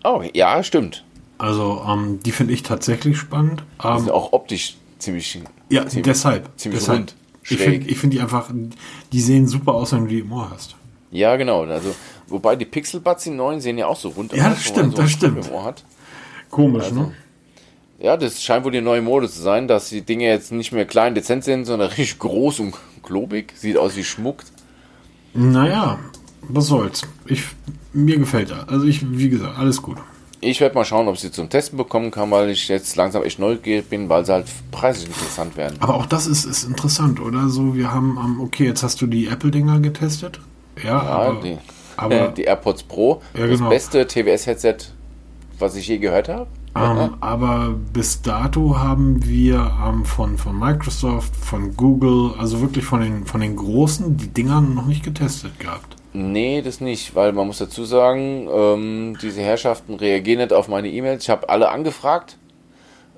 Oh, ja, stimmt. Also, ähm, die finde ich tatsächlich spannend. Die Ähm, sind auch optisch ziemlich. ja, ziemlich, deshalb. ziemlich deshalb. rund, Ich finde find die einfach, die sehen super aus, wenn du die im Ohr hast. Ja, genau. Also, wobei die Pixelbuds, die neuen, sehen ja auch so rund Ja, aus, das wo stimmt, so das stimmt. Chip im Ohr hat. Komisch, Also, ne? Ja, das scheint wohl die neue Mode zu sein, dass die Dinge jetzt nicht mehr klein dezent sind, sondern richtig groß und klobig. Sieht aus wie Schmuck. Naja, was soll's. Ich, mir gefällt das. Also ich, wie gesagt, alles gut. Ich werde mal schauen, ob ich sie zum Testen bekommen kann, weil ich jetzt langsam echt neugierig bin, weil sie halt preislich interessant werden. Aber auch das ist, ist interessant, oder? So, wir haben, ähm, okay, jetzt hast du die Apple-Dinger getestet. Ja, Ja, aber, die, aber die AirPods Pro, Ja, das genau. beste TWS-Headset, was ich je gehört habe. Ähm, aber bis dato haben wir ähm, von, von Microsoft, von Google, also wirklich von den, von den Großen, die Dinger noch nicht getestet gehabt. Nee, das nicht, weil man muss dazu sagen, ähm, diese Herrschaften reagieren nicht auf meine E-Mails. Ich habe alle angefragt.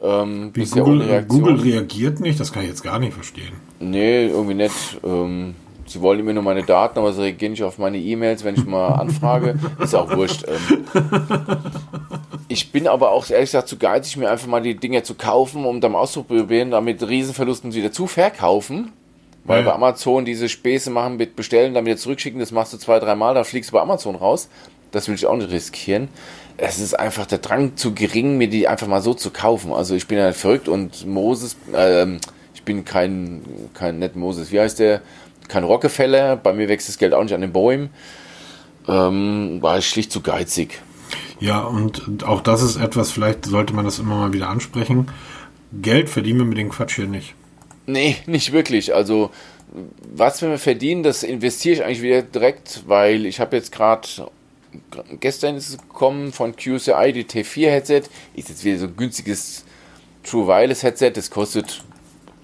Ähm, Wie bisher Google, ohne Reaktion. Google reagiert nicht, das kann ich jetzt gar nicht verstehen. Nee, irgendwie nicht. Ähm, sie wollen immer nur meine Daten, aber sie reagieren nicht auf meine E-Mails, wenn ich mal anfrage. Ist auch wurscht. Ähm, ich bin aber auch ehrlich gesagt zu geizig, mir einfach mal die Dinge zu kaufen, um dann auszuprobieren, damit Riesenverlusten wieder zu verkaufen. Weil Ja. bei Amazon diese Späße machen mit bestellen, dann wieder zurückschicken, das machst du zwei, dreimal, dann fliegst du bei Amazon raus. Das will ich auch nicht riskieren. Es ist einfach der Drang zu gering, mir die einfach mal so zu kaufen. Also ich bin ja verrückt und Moses, ähm, ich bin kein, kein net Moses, wie heißt der? Kein Rockefeller, bei mir wächst das Geld auch nicht an den Bäumen. Ähm, war ich schlicht zu geizig. Ja, und auch das ist etwas, vielleicht sollte man das immer mal wieder ansprechen. Geld verdienen wir mit dem Quatsch hier nicht. Nee, nicht wirklich. Also, was wir verdienen, das investiere ich eigentlich wieder direkt, weil ich habe jetzt gerade, gestern ist es gekommen von QCI, die T4 Headset. Ist jetzt wieder so ein günstiges True Wireless Headset. Das kostet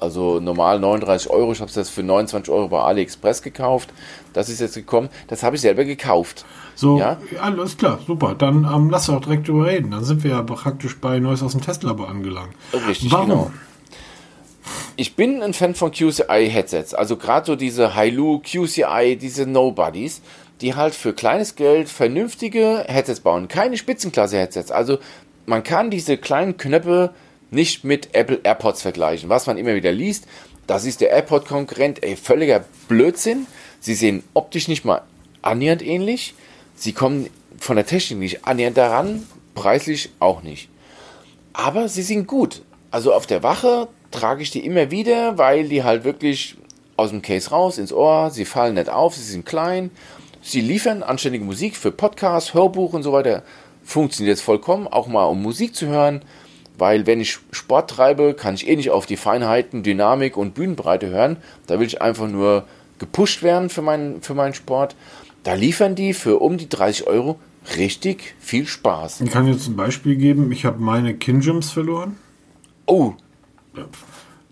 also normal 39 Euro. Ich habe es jetzt für 29 Euro bei AliExpress gekauft. Das ist jetzt gekommen. Das habe ich selber gekauft. So, Ja? alles klar, super. Dann ähm, lass doch direkt drüber reden. Dann sind wir ja praktisch bei Neues aus dem Testlabor angelangt. Richtig, Warum? genau. Ich bin ein Fan von QCI-Headsets. Also gerade so diese Hailu, QCI, diese Nobodies, die halt für kleines Geld vernünftige Headsets bauen. Keine Spitzenklasse-Headsets. Also man kann diese kleinen Knöpfe nicht mit Apple AirPods vergleichen. Was man immer wieder liest, das ist der AirPod-Konkurrent, ey, völliger Blödsinn. Sie sehen optisch nicht mal annähernd ähnlich. Sie kommen von der Technik nicht annähernd daran, preislich auch nicht. Aber sie sind gut. Also auf der Wache trage ich die immer wieder, weil die halt wirklich aus dem Case raus ins Ohr, sie fallen nicht auf, sie sind klein, sie liefern anständige Musik für Podcasts, Hörbuch und so weiter. Funktioniert jetzt vollkommen, auch mal um Musik zu hören, weil wenn ich Sport treibe, kann ich eh nicht auf die Feinheiten, Dynamik und Bühnenbreite hören. Da will ich einfach nur gepusht werden für meinen, für meinen Sport. Da liefern die für um die 30 Euro richtig viel Spaß. Ich kann jetzt ein Beispiel geben. Ich habe meine Kinjims verloren. Oh,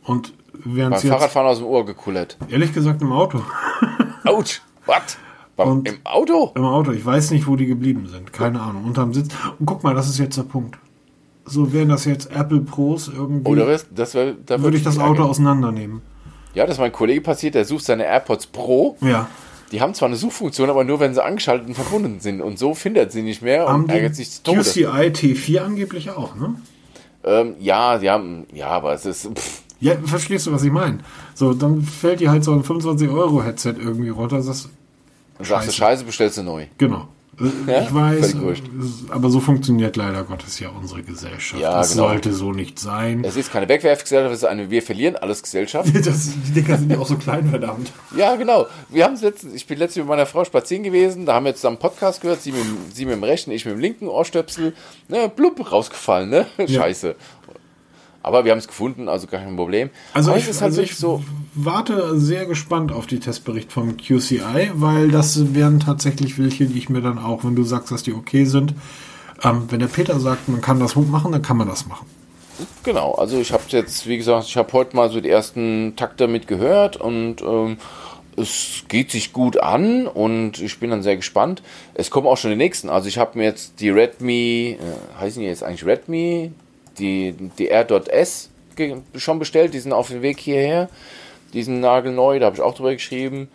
Und während beim Fahrradfahren aus dem Ohr gekullert. ehrlich gesagt im Auto. Autsch, was? Im Auto? Im Auto. Ich weiß nicht, wo die geblieben sind. Keine Ahnung. Unterm Sitz. Und guck mal, das ist jetzt der Punkt. So wären das jetzt Apple Pros irgendwie. Oder was? Das wär, da würde ich das Auto auseinandernehmen. Ja, das ist mein Kollege passiert, der sucht seine AirPods Pro. Ja. Die haben zwar eine Suchfunktion, aber nur wenn sie angeschaltet und verbunden sind. Und so findet sie nicht mehr Haben und die ärgert sich zu Tode. QCI T4 angeblich auch, ne? Ähm, ja, die haben, ja, aber es ist, pff, Ja, verstehst du, was ich meine? So, dann fällt dir halt so ein 25-Euro-Headset irgendwie runter. Das dann sagst du, Scheiße, bestellst du neu. Genau. Ja, ich weiß, aber so funktioniert leider Gottes ja unsere Gesellschaft. Ja, das genau. sollte so nicht sein. Es ist keine Wegwerfgesellschaft, es ist eine Wir verlieren alles Gesellschaft. Das, die Dinger sind ja auch so klein, verdammt. Ja, genau. Wir haben letztens, ich bin letztens mit meiner Frau spazieren gewesen, da haben wir zusammen einen Podcast gehört, sie mit, dem- sie mit dem rechten, ich mit dem linken Ohrstöpsel, ne, blub, rausgefallen, ne? Scheiße. Aber wir haben es gefunden, also gar kein Problem. Also Aber ich, ist halt also ich so, warte sehr gespannt auf die Testbericht vom QCI, weil das wären tatsächlich welche, die ich mir dann auch, wenn du sagst, dass die okay sind, ähm, wenn der Peter sagt, man kann das machen, dann kann man das machen. Genau, also ich habe jetzt, wie gesagt, ich habe heute mal so die ersten Takte mit gehört und ähm, es geht sich gut an und ich bin dann sehr gespannt. Es kommen auch schon die nächsten. Also ich habe mir jetzt die Redmi, äh, heißen die jetzt eigentlich Redmi, die, die R.S schon bestellt, die sind auf dem Weg hierher. Die sind nagelneu, da habe ich auch drüber geschrieben.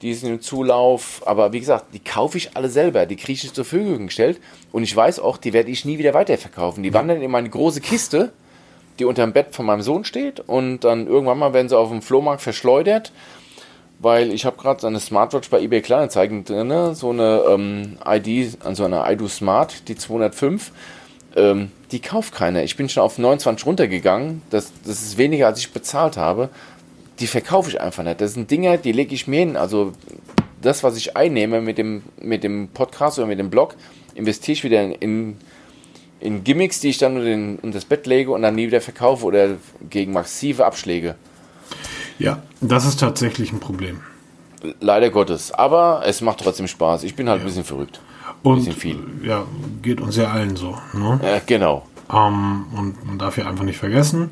Die sind im Zulauf, aber wie gesagt, die kaufe ich alle selber, die kriege ich zur Verfügung gestellt und ich weiß auch, die werde ich nie wieder weiterverkaufen. Die wandern in meine große Kiste, die unter dem Bett von meinem Sohn steht und dann irgendwann mal werden sie auf dem Flohmarkt verschleudert, weil ich habe gerade so eine Smartwatch bei eBay Kleinanzeigen drin, so eine ähm, ID, also eine iDo Smart, die 205, ähm, die kauft keiner. Ich bin schon auf 29 runtergegangen, das, das ist weniger, als ich bezahlt habe. Die verkaufe ich einfach nicht. Das sind Dinger, die lege ich mir hin. Also das, was ich einnehme mit dem, mit dem Podcast oder mit dem Blog, investiere ich wieder in, in, in Gimmicks, die ich dann unter, den, unter das Bett lege und dann nie wieder verkaufe oder gegen massive Abschläge. Ja, das ist tatsächlich ein Problem. Leider Gottes. Aber es macht trotzdem Spaß. Ich bin halt ein bisschen verrückt. Und Bisschen viel. ja, geht uns ja allen so. Ne? Äh, genau. Ähm, und man darf ja einfach nicht vergessen,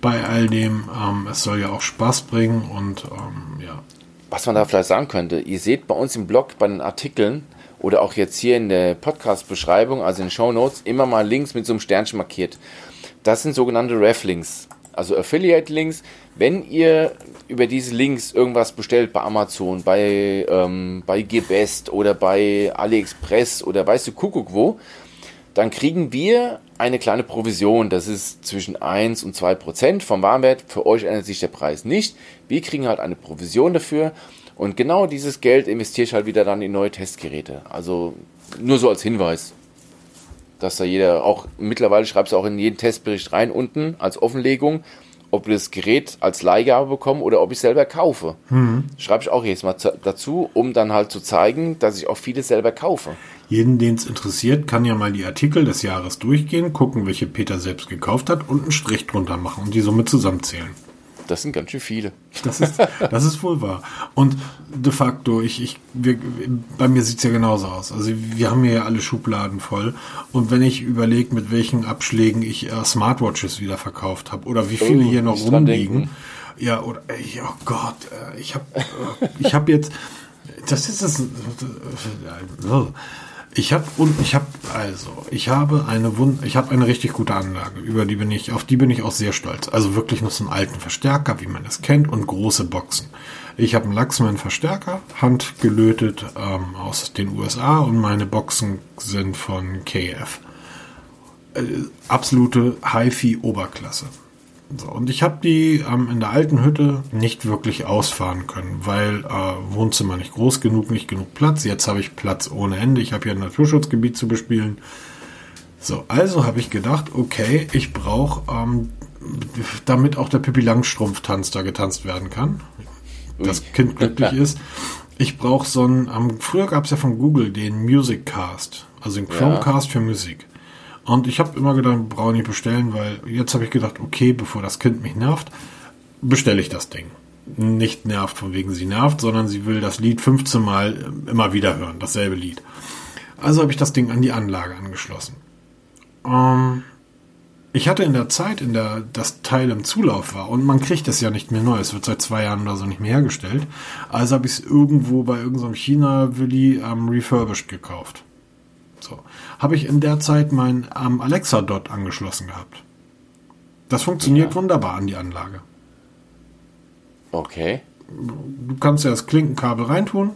bei all dem, ähm, es soll ja auch Spaß bringen und ähm, ja. Was man da vielleicht sagen könnte, ihr seht bei uns im Blog, bei den Artikeln oder auch jetzt hier in der Podcast-Beschreibung, also in den Show Notes, immer mal Links mit so einem Sternchen markiert. Das sind sogenannte Ref-Links, also Affiliate-Links. Wenn ihr über diese Links irgendwas bestellt bei Amazon, bei, ähm, bei Gebest oder bei AliExpress oder weißt du Kuckuck wo, dann kriegen wir eine kleine Provision. Das ist zwischen 1 und 2 Prozent vom Warenwert. Für euch ändert sich der Preis nicht. Wir kriegen halt eine Provision dafür. Und genau dieses Geld investiere ich halt wieder dann in neue Testgeräte. Also nur so als Hinweis. Dass da jeder auch, mittlerweile schreibst du auch in jeden Testbericht rein unten als Offenlegung, ob wir das Gerät als Leihgabe bekommen oder ob ich selber kaufe. Schreibe ich auch jedes Mal zu- dazu, um dann halt zu zeigen, dass ich auch vieles selber kaufe. Jeden, den es interessiert, kann ja mal die Artikel des Jahres durchgehen, gucken, welche Peter selbst gekauft hat und einen Strich drunter machen und die Summe zusammenzählen. Das sind ganz schön viele. Das ist, das ist wohl wahr. Und de facto, ich, ich, wir, bei mir sieht's ja genauso aus. Also wir haben hier ja alle Schubladen voll. Und wenn ich überlege, mit welchen Abschlägen ich äh, Smartwatches wieder verkauft habe oder wie viele Oh, hier noch rumliegen. Ja, oder ey, oh Gott, äh, ich habe äh, ich habe jetzt das ist das ich habe und ich habe also ich habe eine Wund ich habe eine richtig gute Anlage. Über die bin ich auf die bin ich auch sehr stolz. Also wirklich noch so einen alten Verstärker wie man es kennt und große Boxen. Ich habe einen Luxman Verstärker handgelötet ähm, aus den USA und meine Boxen sind von KF äh, absolute HiFi Oberklasse So, und ich habe die ähm, in der alten Hütte nicht wirklich ausfahren können, weil äh, Wohnzimmer nicht groß genug, nicht genug Platz. Jetzt habe ich Platz ohne Ende. Ich habe hier ein Naturschutzgebiet zu bespielen. So, also habe ich gedacht, okay, ich brauche, ähm, damit auch der Pippi Langstrumpf-Tanz da getanzt werden kann, das Kind glücklich ist. Ich brauche so ein, ähm, früher gab es ja von Google den Music Cast, also den Chromecast ja. für Musik. Und ich habe immer gedacht, brauche nicht bestellen, weil jetzt habe ich gedacht, okay, bevor das Kind mich nervt, bestelle ich das Ding. Nicht nervt, von wegen sie nervt, sondern sie will das Lied 15 Mal immer wieder hören, dasselbe Lied. Also habe ich das Ding an die Anlage angeschlossen. Ähm, ich hatte in der Zeit, in der das Teil im Zulauf war, und man kriegt es ja nicht mehr neu, es wird seit zwei Jahren oder so nicht mehr hergestellt, also habe ich es irgendwo bei irgendeinem China-Willi ähm, refurbished gekauft. So. Habe ich in der Zeit mein ähm, Alexa Dot angeschlossen gehabt. Das funktioniert ja. wunderbar an die Anlage. Okay. Du kannst ja das Klinkenkabel reintun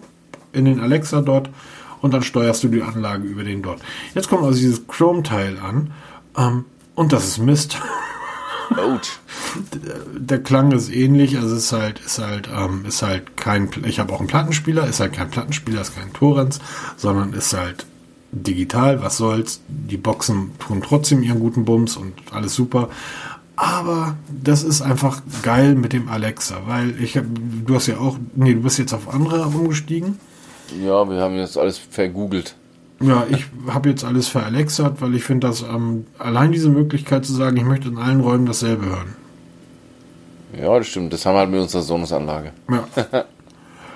in den Alexa Dot und dann steuerst du die Anlage über den Dot. Jetzt kommt also dieses Chrome-Teil an ähm, und das ist Mist. Out. Der Klang ist ähnlich, also ist halt, ist halt, ähm, ist halt kein, ich habe auch einen Plattenspieler, ist halt kein Plattenspieler, ist kein Torrens, sondern ist halt digital, was soll's. Die Boxen tun trotzdem ihren guten Bums und alles super. Aber das ist einfach geil mit dem Alexa, weil ich habe, du hast ja auch, nee, du bist jetzt auf andere umgestiegen. Ja, wir haben jetzt alles vergoogelt. Ja, ich habe jetzt alles veralexert, weil ich finde, dass ähm, allein diese Möglichkeit zu sagen, ich möchte in allen Räumen dasselbe hören. Ja, das stimmt. Das haben wir halt mit unserer Sonos-Anlage. Ja.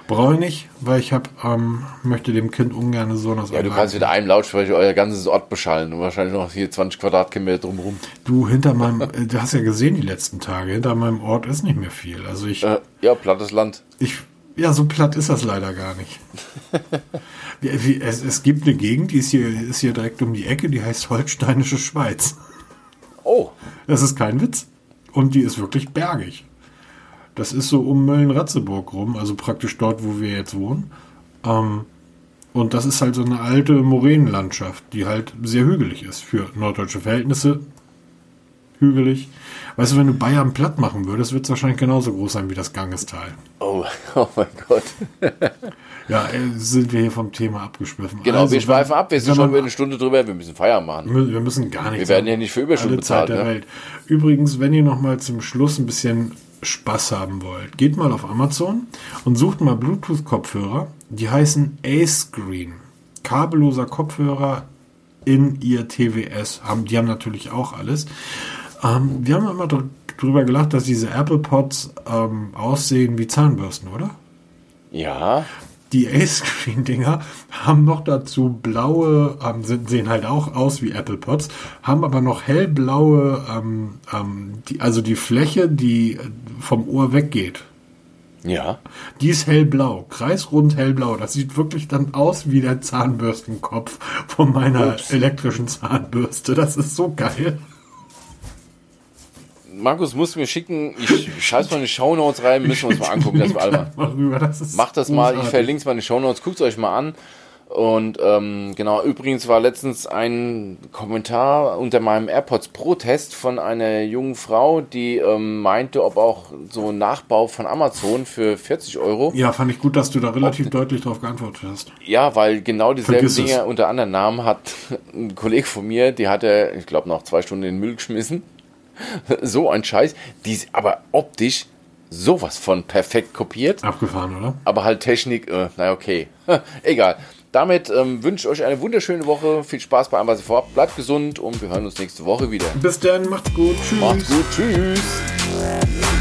Brauche ich nicht, weil ich hab, ähm, möchte dem Kind ungern so eine Ja, du kannst mit einem Lautsprecher euer ganzes Ort beschallen und wahrscheinlich noch hier 20 Quadratkilometer drumherum. Du, hinter meinem, äh, du hast ja gesehen die letzten Tage, hinter meinem Ort ist nicht mehr viel. Also ich. Äh, ja, plattes Land. Ich, ja, so platt ist das leider gar nicht. es, es gibt eine Gegend, die ist hier, ist hier direkt um die Ecke, die heißt Holsteinische Schweiz. Oh. Das ist kein Witz. Und die ist wirklich bergig. Das ist so um Mölln-Ratzeburg rum, also praktisch dort, wo wir jetzt wohnen. Ähm, und das ist halt so eine alte Moränenlandschaft, die halt sehr hügelig ist für norddeutsche Verhältnisse. Hügelig. Weißt du, wenn du Bayern platt machen würdest, wird es wahrscheinlich genauso groß sein wie das Gangestal. Oh, oh mein Gott. ja, äh, sind wir hier vom Thema abgeschwiffen. Genau, also, wir schweifen ab, wir sind schon wieder eine Stunde drüber, wir müssen Feier machen. Wir müssen gar nicht. Wir werden ja nicht für Überstunden bezahlt. Der ne? Welt. Übrigens, wenn ihr noch mal zum Schluss ein bisschen Spaß haben wollt, geht mal auf Amazon und sucht mal Bluetooth-Kopfhörer. Die heißen A-Screen. Kabelloser Kopfhörer in ihr TWS. Haben, die haben natürlich auch alles. Ähm, wir haben immer drüber gelacht, dass diese Apple Pods ähm, aussehen wie Zahnbürsten, oder? Ja die A-Screen-Dinger haben noch dazu blaue, ähm, sind, sehen halt auch aus wie Apple Pods, haben aber noch hellblaue, ähm, ähm, die, also die Fläche, die vom Ohr weggeht. Ja. Die ist hellblau, kreisrund hellblau. Das sieht wirklich dann aus wie der Zahnbürstenkopf von meiner Ups. elektrischen Zahnbürste. Das ist so geil. Markus muss mir schicken, ich scheiß mal in die Shownotes rein, müssen wir uns mal angucken, das wir alle mal. Das Macht das mal, ich verlinke es mal in die Shownotes, guckt es euch mal an. Und ähm, genau, übrigens war letztens ein Kommentar unter meinem AirPods Pro Test von einer jungen Frau, die ähm, meinte, ob auch so ein Nachbau von Amazon für 40 Euro. Ja, fand ich gut, dass du da relativ ob, deutlich darauf geantwortet hast. Ja, weil genau dieselben Dinge unter anderen Namen hat ein Kollege von mir, die hatte, ich glaube, noch zwei Stunden in den Müll geschmissen. so ein Scheiß. Die ist aber optisch sowas von perfekt kopiert. Abgefahren, oder? Aber halt Technik, äh, na okay. Egal. Damit ähm, wünsche ich euch eine wunderschöne Woche. Viel Spaß bei allem, was ihr vorhabt. Bleibt gesund und wir hören uns nächste Woche wieder. Bis dann, macht's gut. Tschüss. Macht's gut. Tschüss.